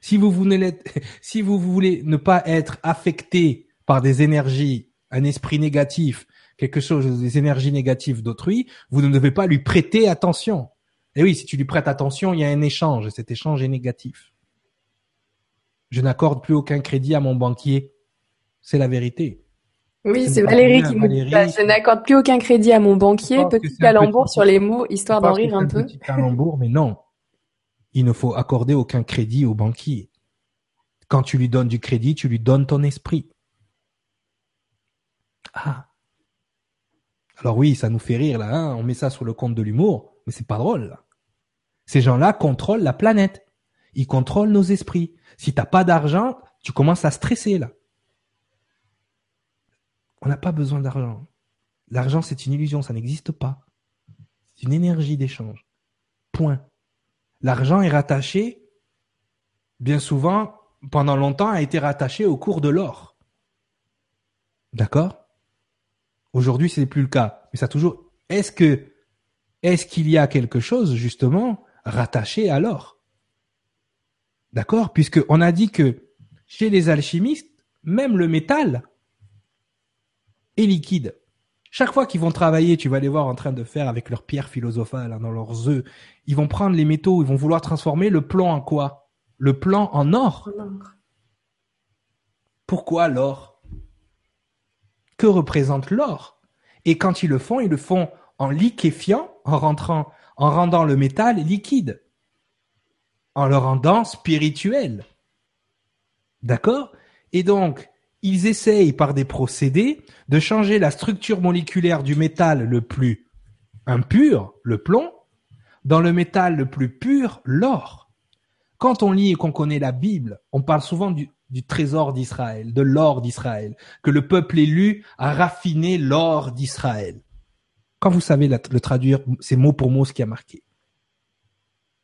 Si vous voulez, si vous voulez ne pas être affecté par des énergies, un esprit négatif, quelque chose, des énergies négatives d'autrui, vous ne devez pas lui prêter attention. Et oui, si tu lui prêtes attention, il y a un échange, et cet échange est négatif. Je n'accorde plus aucun crédit à mon banquier. C'est la vérité. Oui, c'est Valérie qui nous dit Je n'accorde plus aucun crédit à mon banquier. Petit calembour sur les mots, histoire d'en rire un peu. Petit calembour, mais non il ne faut accorder aucun crédit au banquier. Quand tu lui donnes du crédit, tu lui donnes ton esprit. Ah. Alors oui, ça nous fait rire là, hein. on met ça sur le compte de l'humour, mais c'est pas drôle. Ces gens-là contrôlent la planète. Ils contrôlent nos esprits. Si t'as pas d'argent, tu commences à stresser là. On n'a pas besoin d'argent. L'argent, c'est une illusion, ça n'existe pas. C'est une énergie d'échange. Point. L'argent est rattaché, bien souvent, pendant longtemps, a été rattaché au cours de l'or. D'accord? Aujourd'hui, ce n'est plus le cas. Mais ça toujours. Est-ce est-ce qu'il y a quelque chose, justement, rattaché à l'or? D'accord? Puisqu'on a dit que chez les alchimistes, même le métal est liquide. Chaque fois qu'ils vont travailler, tu vas les voir en train de faire avec leurs pierres philosophales, hein, dans leurs œufs. Ils vont prendre les métaux, ils vont vouloir transformer le plomb en quoi? Le plomb en or. Pourquoi l'or? Que représente l'or? Et quand ils le font, ils le font en liquéfiant, en rentrant, en rendant le métal liquide, en le rendant spirituel. D'accord? Et donc, ils essayent par des procédés de changer la structure moléculaire du métal le plus impur, le plomb, dans le métal le plus pur, l'or. Quand on lit et qu'on connaît la Bible, on parle souvent du, trésor d'Israël, de l'or d'Israël, que le peuple élu a raffiné l'or d'Israël. Quand vous savez le traduire, c'est mot pour mot ce qui a marqué.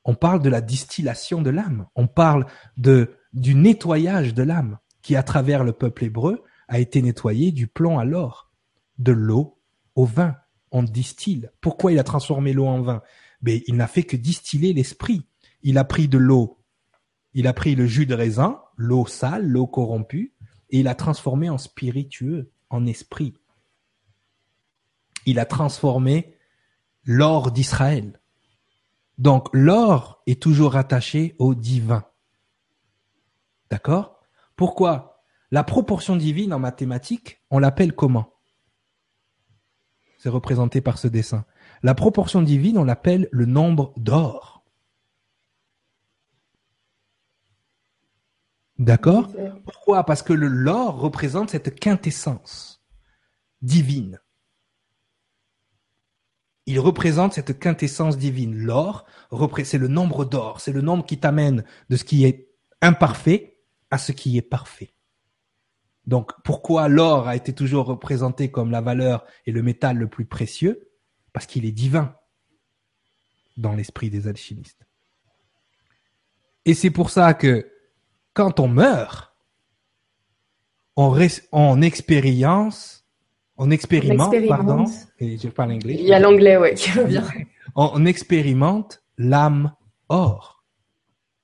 On parle de la distillation de l'âme. On parle de, du nettoyage de l'âme qui, à travers le peuple hébreu, a été nettoyé du plomb à l'or, de l'eau au vin. On distille. Pourquoi il a transformé l'eau en vin? Mais il n'a fait que distiller l'esprit. Il a pris de l'eau, il a pris le jus de raisin, l'eau sale, l'eau corrompue, et il a transformé en spiritueux, en esprit. Il a transformé l'or d'Israël. Donc l'or est toujours attaché au divin. D'accord? Pourquoi? La proportion divine en mathématiques, on l'appelle comment? C'est représenté par ce dessin. La proportion divine, on l'appelle le nombre d'or. D'accord? Pourquoi? Parce que le l'or représente cette quintessence divine. Il représente cette quintessence divine. L'or, c'est le nombre d'or, c'est le nombre qui t'amène de ce qui est imparfait à ce qui est parfait. Donc pourquoi l'or a été toujours représenté comme la valeur et le métal le plus précieux? Parce qu'il est divin dans l'esprit des alchimistes. Et c'est pour ça que quand on meurt, on, expérience, on expérimente, pardon, et je parle anglais. Il y a l'anglais, ouais, qui revient. on expérimente l'âme or,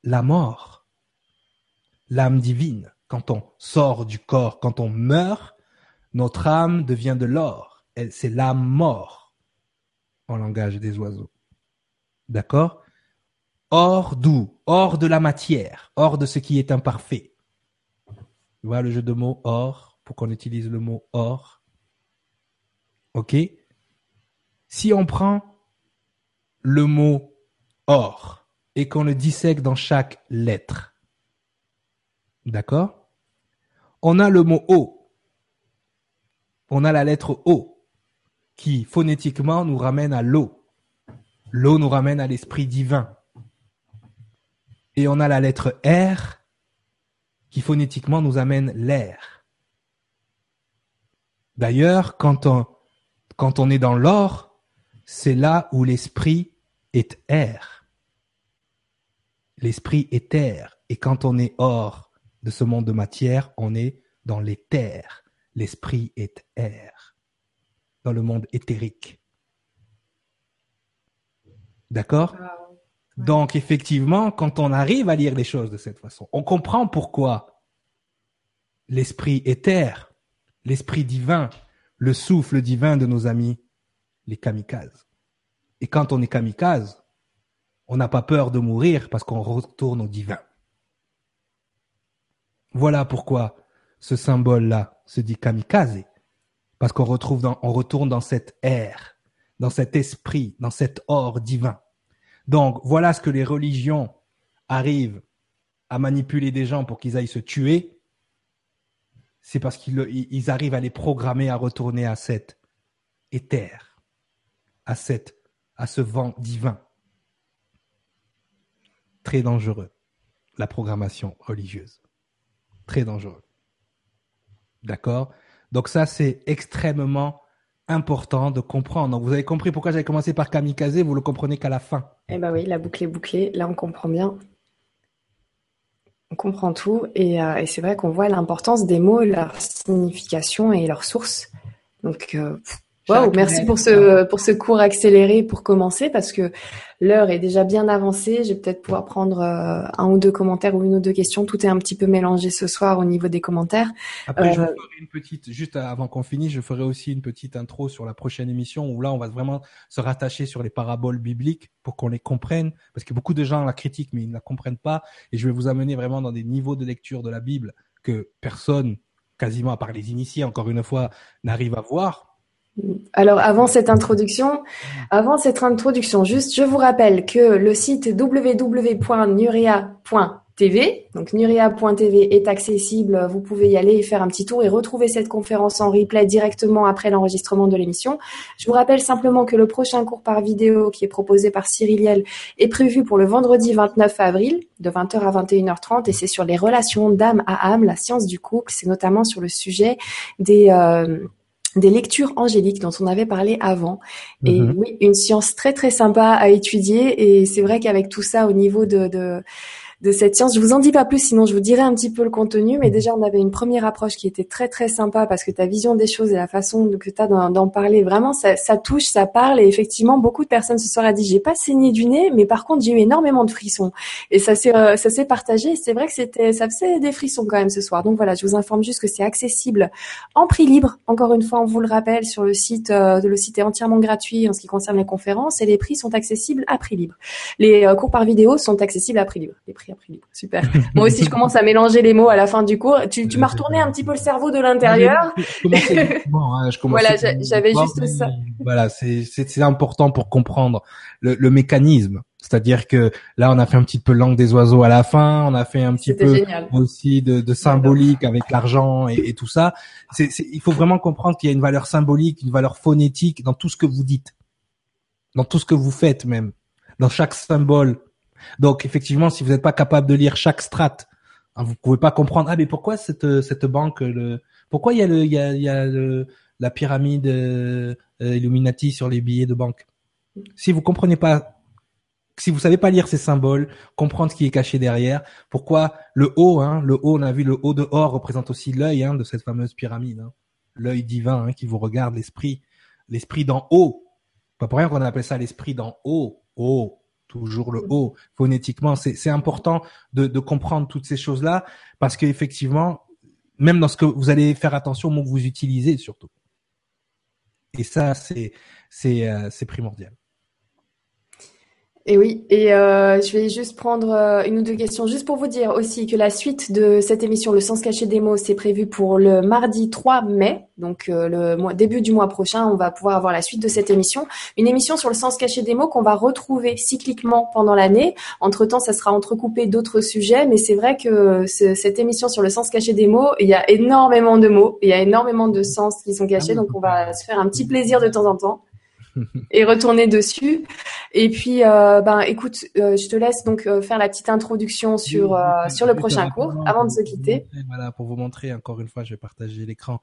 la mort l'âme divine. Quand on sort du corps, quand on meurt, notre âme devient de l'or. C'est l'âme mort en langage des oiseaux. D'accord? Hors d'où? Hors de la matière, hors de ce qui est imparfait. Tu vois le jeu de mots hors, pour qu'on utilise le mot or. Ok Si on prend le mot or et qu'on le dissèque dans chaque lettre, D'accord? On a le mot O. on a la lettre O qui phonétiquement nous ramène à l'eau. L'eau nous ramène à l'esprit divin. Et on a la lettre R qui phonétiquement nous amène l'air. D'ailleurs, quand on, quand on est dans l'or, c'est là où l'esprit est air. L'esprit est terre. Et quand on est hors de ce monde de matière, on est dans l'éther. L'esprit est air. Dans le monde éthérique. D'accord? Donc effectivement, quand on arrive à lire les choses de cette façon, on comprend pourquoi l'esprit est terre, l'esprit divin, le souffle divin de nos amis, les kamikazes. Et quand on est kamikaze, on n'a pas peur de mourir parce qu'on retourne au divin. Voilà pourquoi ce symbole-là se dit kamikaze, parce qu'on retourne dans cette air, dans cet esprit, dans cet or divin. Donc voilà ce que les religions arrivent à manipuler des gens pour qu'ils aillent se tuer. C'est parce qu'ils arrivent à les programmer à retourner à cet éther, à cette, à ce vent divin. Très dangereux, la programmation religieuse. Très dangereux. D'accord? Donc ça, c'est extrêmement important de comprendre. Donc vous avez compris pourquoi j'avais commencé par kamikaze, vous le comprenez qu'à la fin. Eh ben oui, la boucle est bouclée. Là, on comprend bien. On comprend tout. Et, euh, c'est vrai qu'on voit l'importance des mots, leur signification et leur source. Donc, euh, Wow, merci pour ce pour ce cours accéléré pour commencer parce que l'heure est déjà bien avancée. Je vais peut-être pouvoir prendre euh, un ou deux commentaires ou une ou deux questions. Tout est un petit peu mélangé ce soir au niveau des commentaires. Après, je euh, ferai une petite, juste avant qu'on finisse, je ferai aussi une petite intro sur la prochaine émission où là, on va vraiment se rattacher sur les paraboles bibliques pour qu'on les comprenne parce que beaucoup de gens la critiquent mais ils ne la comprennent pas et je vais vous amener vraiment dans des niveaux de lecture de la Bible que personne, quasiment à part les initiés, encore une fois, n'arrive à voir alors avant cette introduction, avant cette introduction, juste je vous rappelle que le site www.nuria.tv, donc nuria.tv est accessible, vous pouvez y aller et faire un petit tour et retrouver cette conférence en replay directement après l'enregistrement de l'émission. Je vous rappelle simplement que le prochain cours par vidéo qui est proposé par Cyriliel est prévu pour le vendredi 29 avril de 20h à 21h30 et c'est sur les relations d'âme à âme, la science du couple, c'est notamment sur le sujet des euh, des lectures angéliques dont on avait parlé avant. Et mhm. oui, une science très très sympa à étudier. Et c'est vrai qu'avec tout ça au niveau de, de de cette science. Je vous en dis pas plus, sinon je vous dirai un petit peu le contenu. Mais déjà, on avait une première approche qui était très très sympa parce que ta vision des choses et la façon que tu as d'en parler, vraiment, ça, touche, ça parle. Et effectivement, beaucoup de personnes ce soir a dit, j'ai pas saigné du nez, mais par contre, j'ai eu énormément de frissons. Et ça s'est euh, ça s'est partagé. C'est vrai que c'était ça faisait des frissons quand même ce soir. Donc voilà, je vous informe juste que c'est accessible en prix libre. Encore une fois, on vous le rappelle sur le site. Euh, le site est entièrement gratuit en ce qui concerne les conférences et les prix sont accessibles à prix libre. Les euh, cours par vidéo sont accessibles à prix libre. Super. Moi aussi, je commence à mélanger les mots à la fin du cours. Tu, tu m'as retourné un petit peu le cerveau de l'intérieur. Hein, voilà, j'avais juste ça. Voilà, c'est important pour comprendre le, le mécanisme. C'est-à-dire que là, on a fait un petit peu langue des oiseaux à la fin, on a fait un petit peu aussi de, de symbolique avec l'argent et, et, tout ça. C'est il faut vraiment comprendre qu'il y a une valeur symbolique, une valeur phonétique dans tout ce que vous dites, dans tout ce que vous faites même, dans chaque symbole, donc effectivement, si vous n'êtes pas capable de lire chaque strate, hein, vous pouvez pas comprendre. Ah mais pourquoi cette cette banque le pourquoi il y a le il y a, y a le, la pyramide euh, Illuminati sur les billets de banque? Si vous comprenez pas si vous savez pas lire ces symboles, comprendre ce qui est caché derrière, pourquoi le haut, hein, le haut, on a vu le haut de or représente aussi l'œil hein, de cette fameuse pyramide, hein. l'œil divin hein, qui vous regarde, l'esprit, l'esprit d'en haut. Pas pour rien qu'on appelle ça l'esprit d'en haut, haut, toujours le haut phonétiquement. C'est important de, de, comprendre toutes ces choses-là parce qu'effectivement, même dans ce que vous allez faire attention au mot que vous utilisez surtout. Et ça, c'est c'est euh, primordial. Et oui, et euh, je vais juste prendre euh, une ou deux questions, juste pour vous dire aussi que la suite de cette émission, Le sens caché des mots, c'est prévu pour le mardi 3 mai, donc euh, le mois, début du mois prochain, on va pouvoir avoir la suite de cette émission. Une émission sur le sens caché des mots qu'on va retrouver cycliquement pendant l'année. Entre-temps, ça sera entrecoupé d'autres sujets, mais c'est vrai que cette émission sur le sens caché des mots, il y a énormément de mots, il y a énormément de sens qui sont cachés, ah donc on va se faire un petit plaisir de temps en temps. et retourner dessus. Et puis, euh, ben, écoute, euh, je te laisse donc euh, faire la petite introduction sur sur le prochain cours avant de se quitter. Voilà, pour vous montrer encore une fois, je vais partager l'écran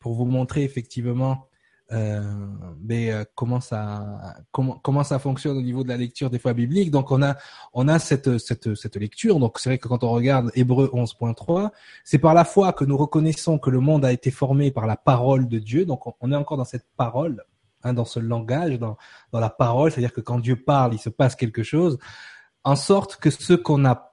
pour vous montrer effectivement. mais comment ça comment comment ça fonctionne au niveau de la lecture des fois bibliques donc on a on a cette cette cette lecture donc c'est vrai que quand on regarde Hébreu 11.3 c'est par la foi que nous reconnaissons que le monde a été formé par la parole de Dieu donc on est encore dans cette parole Hein, dans ce langage, dans, dans la parole, c'est-à-dire que quand Dieu parle, il se passe quelque chose, en sorte que ce qu'on a,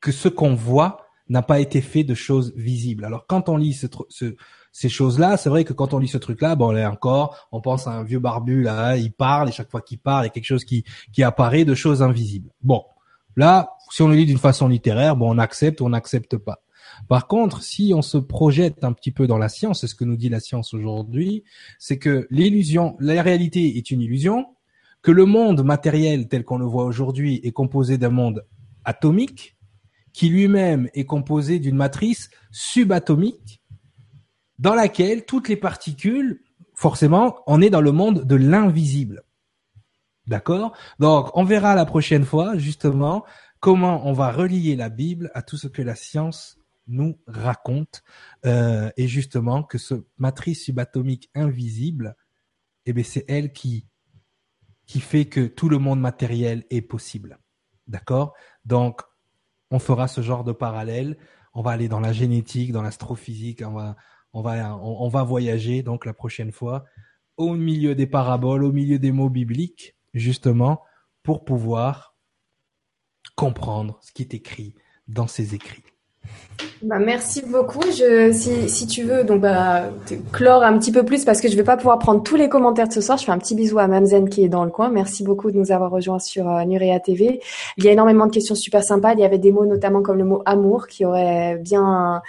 que ce qu'on voit n'a pas été fait de choses visibles. Alors quand on lit ce, ce, ces choses-là, c'est vrai que quand on lit ce truc-là, bon, là encore, on pense à un vieux barbu là, il parle et chaque fois qu'il parle, il y a quelque chose qui qui apparaît de choses invisibles. Bon, là, si on le lit d'une façon littéraire, bon, on accepte ou on n'accepte pas. Par contre, si on se projette un petit peu dans la science, c'est ce que nous dit la science aujourd'hui, c'est que l'illusion, la réalité est une illusion, que le monde matériel tel qu'on le voit aujourd'hui est composé d'un monde atomique, qui lui-même est composé d'une matrice subatomique, dans laquelle toutes les particules, forcément, on est dans le monde de l'invisible. D'accord? Donc, on verra la prochaine fois, justement, comment on va relier la Bible à tout ce que la science nous raconte euh, et justement que ce matrice subatomique invisible, eh bien c'est elle qui qui fait que tout le monde matériel est possible. D'accord? Donc on fera ce genre de parallèle. On va aller dans la génétique, dans l'astrophysique. On va on va on, va voyager donc la prochaine fois au milieu des paraboles, au milieu des mots bibliques, justement pour pouvoir comprendre ce qui est écrit dans ces écrits. Bah, merci beaucoup. Je, si, si tu veux, donc bah, clore un petit peu plus parce que je vais pas pouvoir prendre tous les commentaires de ce soir. Je fais un petit bisou à Mamzen qui est dans le coin. Merci beaucoup de nous avoir rejoints sur euh, Nurea TV. Il y a énormément de questions super sympas. Il y avait des mots notamment comme le mot amour qui aurait bien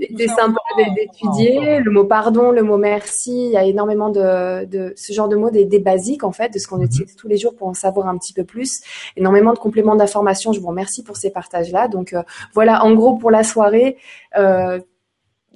été sympa d'étudier. Le mot pardon, le mot merci. Il y a énormément de, de ce genre de mots, des, des basiques en fait, de ce qu'on mhm. utilise tous les jours pour en savoir un petit peu plus. Énormément de compléments d'information. Je vous remercie pour ces partages-là. Donc euh, voilà, en gros pour la soirée. Euh,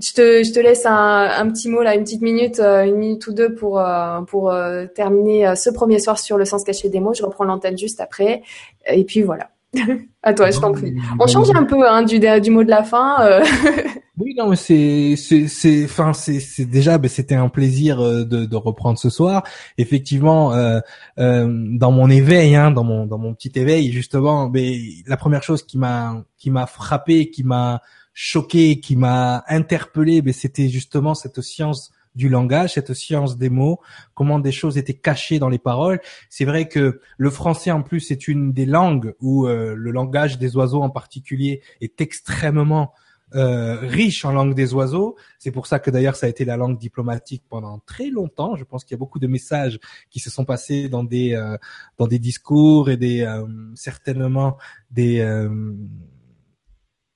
je te, laisse un, un, petit mot là, une petite minute, euh, une minute ou deux pour euh, pour terminer ce premier soir sur le sens caché des mots. Je reprends l'antenne juste après, et puis voilà. à toi, je t'en prie. On change un peu hein, du du mot de la fin. oui, non, mais c'est c'est c'est déjà ben, c'était un plaisir de, de reprendre ce soir. Effectivement, euh, euh, dans mon éveil, hein, dans mon dans mon petit éveil, justement, ben, la première chose qui m'a qui m'a frappé, qui m'a choqué, qui m'a interpellé, mais c'était justement cette science du langage, cette science des mots, comment des choses étaient cachées dans les paroles. C'est vrai que le français en plus est une des langues où euh, le langage des oiseaux en particulier est extrêmement euh, riche en langue des oiseaux. C'est pour ça que d'ailleurs ça a été la langue diplomatique pendant très longtemps. Je pense qu'il y a beaucoup de messages qui se sont passés dans des euh, dans des discours et des certainement des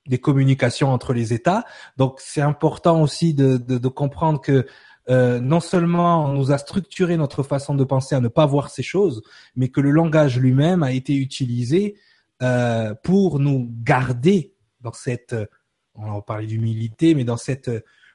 des communications entre les États. Donc c'est important aussi de, de, de comprendre que euh, non seulement on nous a structuré notre façon de penser à ne pas voir ces choses, mais que le langage lui-même a été utilisé euh, pour nous garder dans cette, on va parler d'humilité, mais dans cette,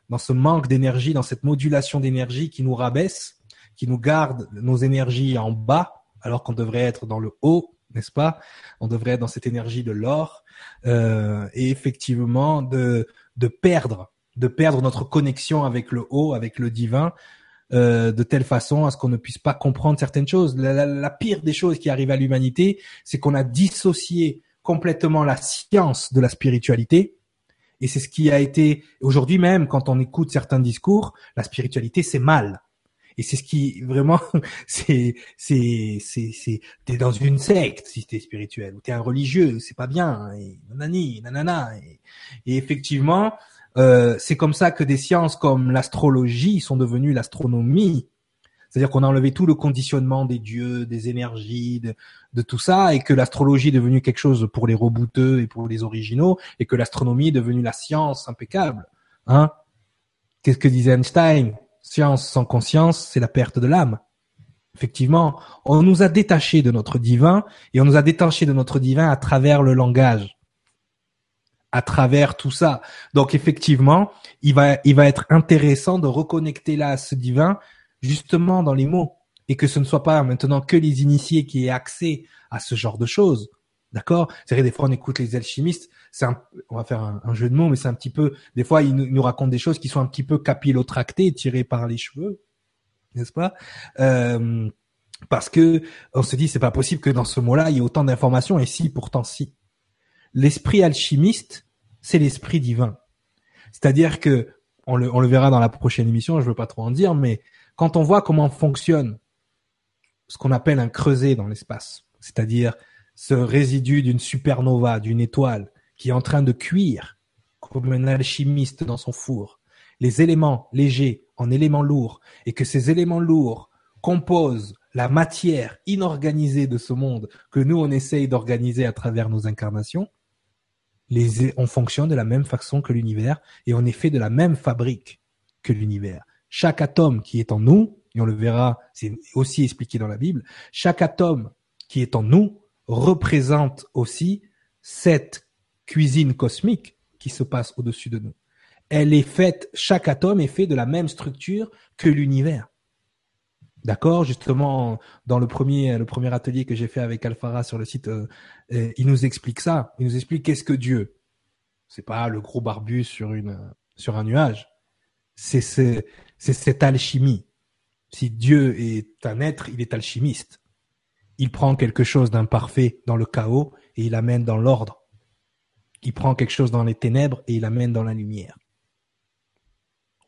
dans ce manque d'énergie, dans cette modulation d'énergie qui nous rabaisse, qui nous garde nos énergies en bas, alors qu'on devrait être dans le haut, n'est-ce pas? On devrait être dans cette énergie de l'or euh, et effectivement de, de perdre, de perdre notre connexion avec le haut, avec le divin, euh, de telle façon à ce qu'on ne puisse pas comprendre certaines choses. La, la, pire des choses qui arrivent à l'humanité, c'est qu'on a dissocié complètement la science de la spiritualité. Et c'est ce qui a été aujourd'hui même, quand on écoute certains discours, la spiritualité c'est mal. Et c'est ce qui vraiment, c'est, c'est, c'est, c'est, t'es dans une secte si t'es spirituel ou t'es un religieux, c'est pas bien. Et nanani, nanana. Et effectivement, euh, c'est comme ça que des sciences comme l'astrologie sont devenues l'astronomie, C'est-à-dire qu'on a enlevé tout le conditionnement des dieux, des énergies, de, tout ça, et que l'astrologie est devenue quelque chose pour les rebouteux et pour les originaux, et que l'astronomie est devenue la science impeccable. Hein Qu'est-ce que disait Einstein? Science sans conscience, c'est la perte de l'âme. Effectivement, on nous a détachés de notre divin, et on nous a détachés de notre divin à travers le langage à travers tout ça. Donc effectivement, il va, il va être intéressant de reconnecter là à ce divin justement dans les mots et que ce ne soit pas maintenant que les initiés qui aient accès à ce genre de choses. D'accord? C'est vrai, des fois on écoute les alchimistes, c'est un, on va faire un, jeu de mots, mais c'est un petit peu, des fois ils nous, racontent des choses qui sont un petit peu capillotractées, tirées par les cheveux, n'est-ce pas? Euh, Parce que on se dit c'est pas possible que dans ce mot-là il y ait autant d'informations et si pourtant si. L'esprit alchimiste, c'est l'esprit divin. C'est-à-dire que on le, verra dans la prochaine émission, je veux pas trop en dire, mais quand on voit comment fonctionne ce qu'on appelle un creuset dans l'espace, c'est-à-dire ce résidu d'une supernova, d'une étoile, qui est en train de cuire comme un alchimiste dans son four, les éléments légers en éléments lourds, et que ces éléments lourds composent la matière inorganisée de ce monde que nous on essaye d'organiser à travers nos incarnations, on fonctionne de la même façon que l'univers et on est fait de la même fabrique que l'univers chaque atome qui est en nous, et on le verra, c'est aussi expliqué dans la Bible, chaque atome qui est en nous représente aussi cette cuisine cosmique qui se passe au-dessus de nous. Elle est faite, chaque atome est fait de la même structure que l'univers. D'accord Justement, dans le premier, atelier que j'ai fait avec Alphara sur le site, euh, il nous explique ça. Il nous explique qu'est-ce que Dieu. C'est pas le gros barbu sur une, sur un nuage. C'est, c'est, c'est cette alchimie. Si Dieu est un être, il est alchimiste. Il prend quelque chose d'imparfait dans le chaos et il l'amène dans l'ordre. Il prend quelque chose dans les ténèbres et il l'amène dans la lumière.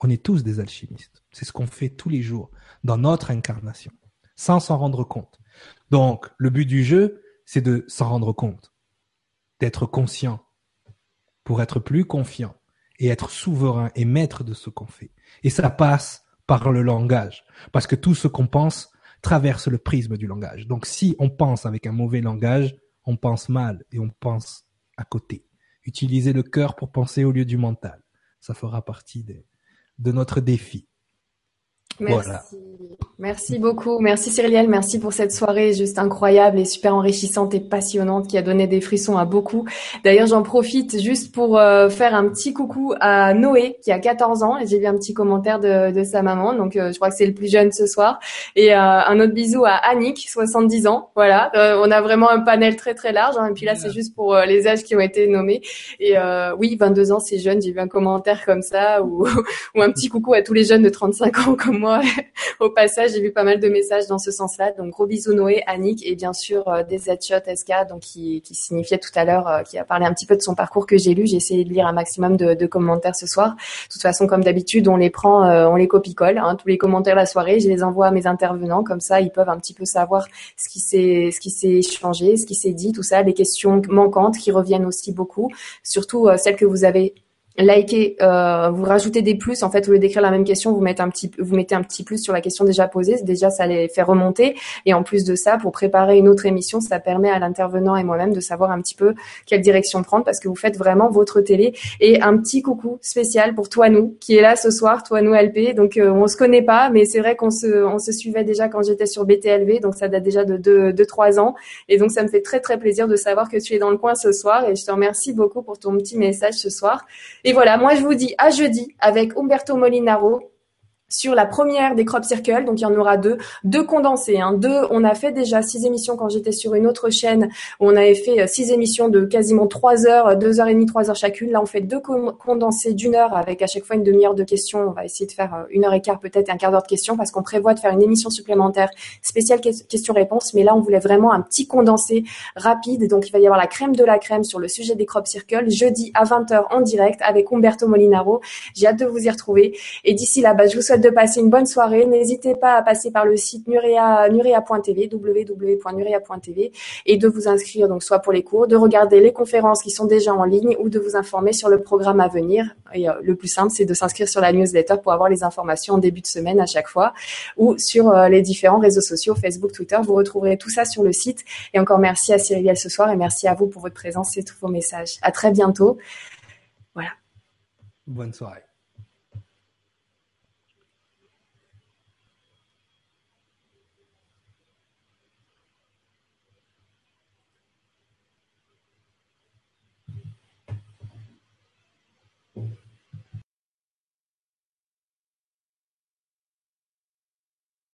On est tous des alchimistes. C'est ce qu'on fait tous les jours dans notre incarnation, sans s'en rendre compte. Donc, le but du jeu, c'est de s'en rendre compte, d'être conscient, pour être plus confiant et être souverain et maître de ce qu'on fait. Et ça passe par le langage. Parce que tout ce qu'on pense traverse le prisme du langage. Donc si on pense avec un mauvais langage, on pense mal et on pense à côté. Utilisez le cœur pour penser au lieu du mental. Ça fera partie de notre défi. Merci. Merci beaucoup. Merci Cyrielle. Merci pour cette soirée juste incroyable et super enrichissante et passionnante qui a donné des frissons à beaucoup. D'ailleurs, j'en profite juste pour euh, faire un petit coucou à Noé qui a 14 ans et j'ai vu un petit commentaire de, de sa maman. Donc, euh, je crois que c'est le plus jeune ce soir. Et euh, un autre bisou à Annick, 70 ans. Voilà. on a vraiment un panel très très large. Hein. Et puis là, c'est juste pour les âges qui ont été nommés. Et oui, 22 ans, c'est jeune. J'ai vu un commentaire comme ça ou, ou un petit coucou à tous les jeunes de 35 ans comme moi au passage, j'ai vu pas mal de messages dans ce sens-là. Donc gros bisous Noé, Annick et bien sûr euh, des Shot SK, donc qui, signifiait tout à l'heure, euh, qui a parlé un petit peu de son parcours que j'ai lu. J'ai essayé de lire un maximum de, de, commentaires ce soir. De toute façon, comme d'habitude, on les prend, euh, on les copie-colle. Hein, tous les commentaires la soirée, je les envoie à mes intervenants. Comme ça, ils peuvent un petit peu savoir ce qui s'est, ce qui s'est échangé, ce qui s'est dit, tout ça, les questions manquantes qui reviennent aussi beaucoup, surtout celles que vous avez likez, euh, vous rajoutez des plus. En fait, au lieu d'écrire la même question, vous mettez un petit, vous mettez un petit plus sur la question déjà posée. Déjà, ça les fait remonter. Et en plus de ça, pour préparer une autre émission, ça permet à l'intervenant et moi-même de savoir un petit peu quelle direction prendre parce que vous faites vraiment votre télé. Et un petit coucou spécial pour toi nous qui est là ce soir, toi nous LP. Donc euh, on se connaît pas, mais c'est vrai qu'on se, on se suivait déjà quand j'étais sur BTLV, donc ça date déjà de deux, deux, trois ans. Et donc ça me fait très très plaisir de savoir que tu es dans le coin ce soir. Et je te remercie beaucoup pour ton petit message ce soir. Voilà, moi je vous dis à jeudi avec Umberto Molinaro sur la première des crop circles, donc il y en aura deux, deux condensés. Hein. Deux, on a fait déjà six émissions quand j'étais sur une autre chaîne où on avait fait euh, six émissions de quasiment trois heures, deux heures et demie, trois heures chacune. Là, on fait deux condensés d'une heure avec à chaque fois une demi-heure de questions. On va essayer de faire euh, une heure et quart peut-être et un quart d'heure de questions parce qu'on prévoit de faire une émission supplémentaire spéciale questions-réponses. Mais là, on voulait vraiment un petit condensé rapide. Donc, il va y avoir la crème de la crème sur le sujet des crop circles jeudi à 20h en direct avec Umberto Molinaro. J'ai hâte de vous y retrouver. Et d'ici là, bah, je vous souhaite de passer une bonne soirée. N'hésitez pas à passer par le site nurea, nurea.tv, www.nurea.tv et de vous inscrire donc soit pour les cours, de regarder les conférences qui sont déjà en ligne ou de vous informer sur le programme à venir. Et euh, le plus simple, c'est de s'inscrire sur la newsletter pour avoir les informations en début de semaine à chaque fois ou sur euh, les différents réseaux sociaux, Facebook, Twitter. Vous retrouverez tout ça sur le site. Et encore merci à Cyrielle ce soir et merci à vous pour votre présence et tous vos messages. À très bientôt. Voilà. Bonne soirée.